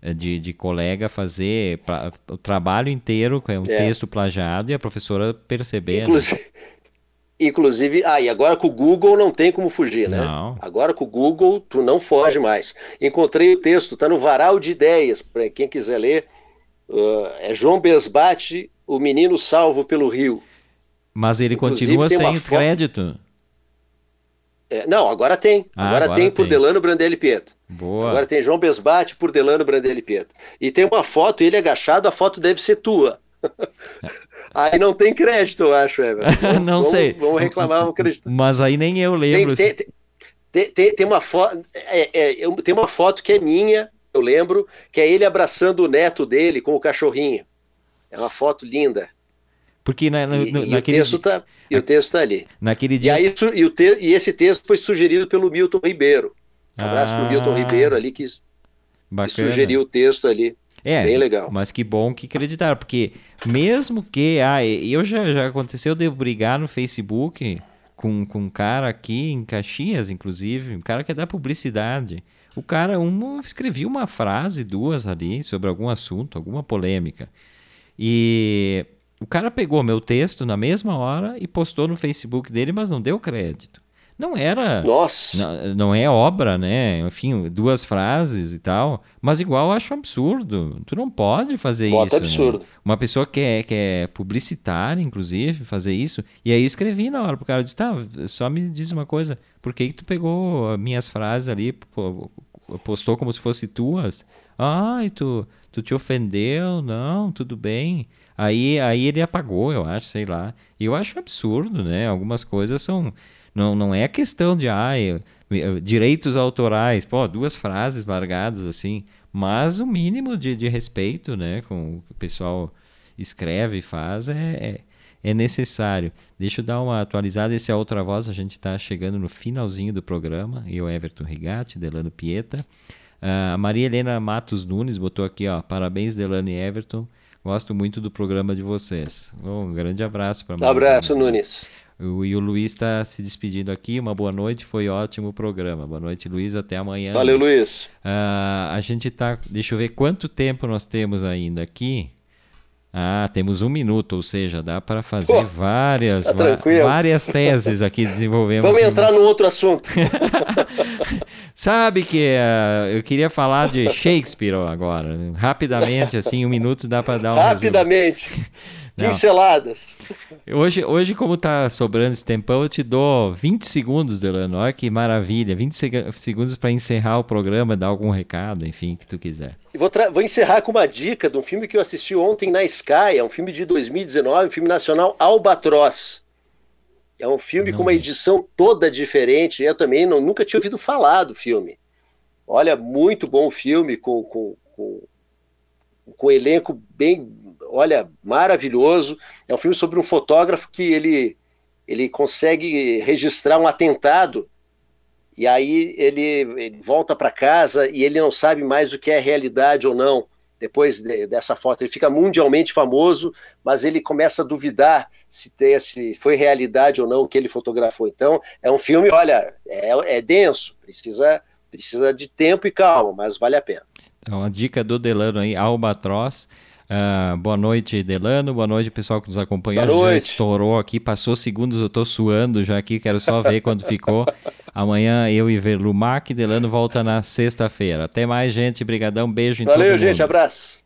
Speaker 1: eh, de, de colega fazer pra, o trabalho inteiro com um é. texto plagiado e a professora perceber.
Speaker 2: Inclusive, inclusive, ah, e agora com o Google não tem como fugir, né? Não. Agora com o Google tu não foge mais. Encontrei o texto, está no varal de ideias, para quem quiser ler. Uh, é João Besbate, o menino salvo pelo rio.
Speaker 1: Mas ele inclusive, continua sem crédito.
Speaker 2: É, não, agora tem. Ah, agora, agora, tem, tem por Delano Brandelli Pietro. Boa. Agora tem João Besbate por Delano Brandelli Pietro. E tem uma foto, ele agachado, a foto deve ser tua. [laughs] aí não tem crédito, eu acho,
Speaker 1: Everton. [laughs] não vamos, sei.
Speaker 2: Vamos reclamar o crédito. [laughs]
Speaker 1: Mas aí nem eu lembro.
Speaker 2: Tem, tem, tem, tem uma foto. É, é, tem uma foto que é minha, eu lembro, que é ele abraçando o neto dele com o cachorrinho. É uma foto linda.
Speaker 1: Porque na, na,
Speaker 2: e, naquele e o texto está e o texto tá ali.
Speaker 1: Naquele dia.
Speaker 2: E, aí, e, o te, e esse texto foi sugerido pelo Milton Ribeiro. Um abraço ah, para o Milton Ribeiro ali que, que, sugeriu o texto ali. É, bem legal.
Speaker 1: Mas que bom que acreditaram, porque mesmo que. Ah, eu já, já aconteceu de eu brigar no Facebook com, com um cara aqui em Caxias, inclusive, um cara que é da publicidade. O cara um, escrevia uma frase, duas ali, sobre algum assunto, alguma polêmica. E o cara pegou meu texto na mesma hora e postou no Facebook dele, mas não deu crédito. Não era.
Speaker 2: Nossa!
Speaker 1: Não, não é obra, né? Enfim, duas frases e tal. Mas igual eu acho absurdo. Tu não pode fazer Bota isso.
Speaker 2: absurdo. Né?
Speaker 1: Uma pessoa que é, que é publicitária, inclusive, fazer isso. E aí escrevi na hora pro cara. Disse, tá, só me diz uma coisa. Por que, que tu pegou minhas frases ali, postou como se fosse tuas? Ai, tu, tu te ofendeu? Não, tudo bem. Aí, aí ele apagou, eu acho, sei lá. E eu acho absurdo, né? Algumas coisas são. Não, não é questão de ah, direitos autorais, pô, duas frases largadas assim, mas o mínimo de, de respeito, né, com o que o pessoal escreve e faz é, é, é necessário. Deixa eu dar uma atualizada. Esse é outra voz, a gente está chegando no finalzinho do programa. Eu, Everton Rigatti, Delano Pieta. Uh, a Maria Helena Matos Nunes botou aqui, ó, parabéns, Delano e Everton. Gosto muito do programa de vocês. Um grande abraço para
Speaker 2: Um abraço, Nunes.
Speaker 1: O, e o Luiz está se despedindo aqui. Uma boa noite, foi ótimo o programa. Boa noite, Luiz. Até amanhã.
Speaker 2: Valeu, Luiz.
Speaker 1: Uh, a gente tá. Deixa eu ver quanto tempo nós temos ainda aqui. Ah, temos um minuto, ou seja, dá para fazer Pô, várias, tá várias teses aqui [laughs] desenvolvemos.
Speaker 2: Vamos entrar no outro assunto. [laughs]
Speaker 1: Sabe que uh, eu queria falar de [laughs] Shakespeare agora, rapidamente, assim, um minuto dá para dar um
Speaker 2: rapidamente. [laughs] Pinceladas.
Speaker 1: Hoje, hoje, como tá sobrando esse tempão, eu te dou 20 segundos, Delano. Olha que maravilha. 20 seg segundos para encerrar o programa, dar algum recado, enfim, que tu quiser.
Speaker 2: Vou, vou, encerrar com uma dica de um filme que eu assisti ontem na Sky. É um filme de 2019, um filme nacional Albatroz. É um filme não com uma edição toda diferente. Eu também não, nunca tinha ouvido falar do filme. Olha, muito bom filme, com, com, com, com elenco bem olha, maravilhoso. É um filme sobre um fotógrafo que ele, ele consegue registrar um atentado e aí ele, ele volta para casa e ele não sabe mais o que é realidade ou não. Depois de, dessa foto, ele fica mundialmente famoso, mas ele começa a duvidar se, ter, se foi realidade ou não o que ele fotografou. Então, é um filme, olha, é, é denso, precisa, precisa de tempo e calma, mas vale a pena.
Speaker 1: Então, a dica do Delano aí, Albatroz. Uh, boa noite, Delano. Boa noite, pessoal que nos acompanhou.
Speaker 2: Boa noite.
Speaker 1: Já estourou aqui, passou segundos, eu tô suando já aqui, quero só ver quando ficou. [laughs] Amanhã eu e Verlumac, Delano volta na sexta-feira. Até mais, gente. Brigadão, beijo em
Speaker 2: Valeu, gente. Abraço.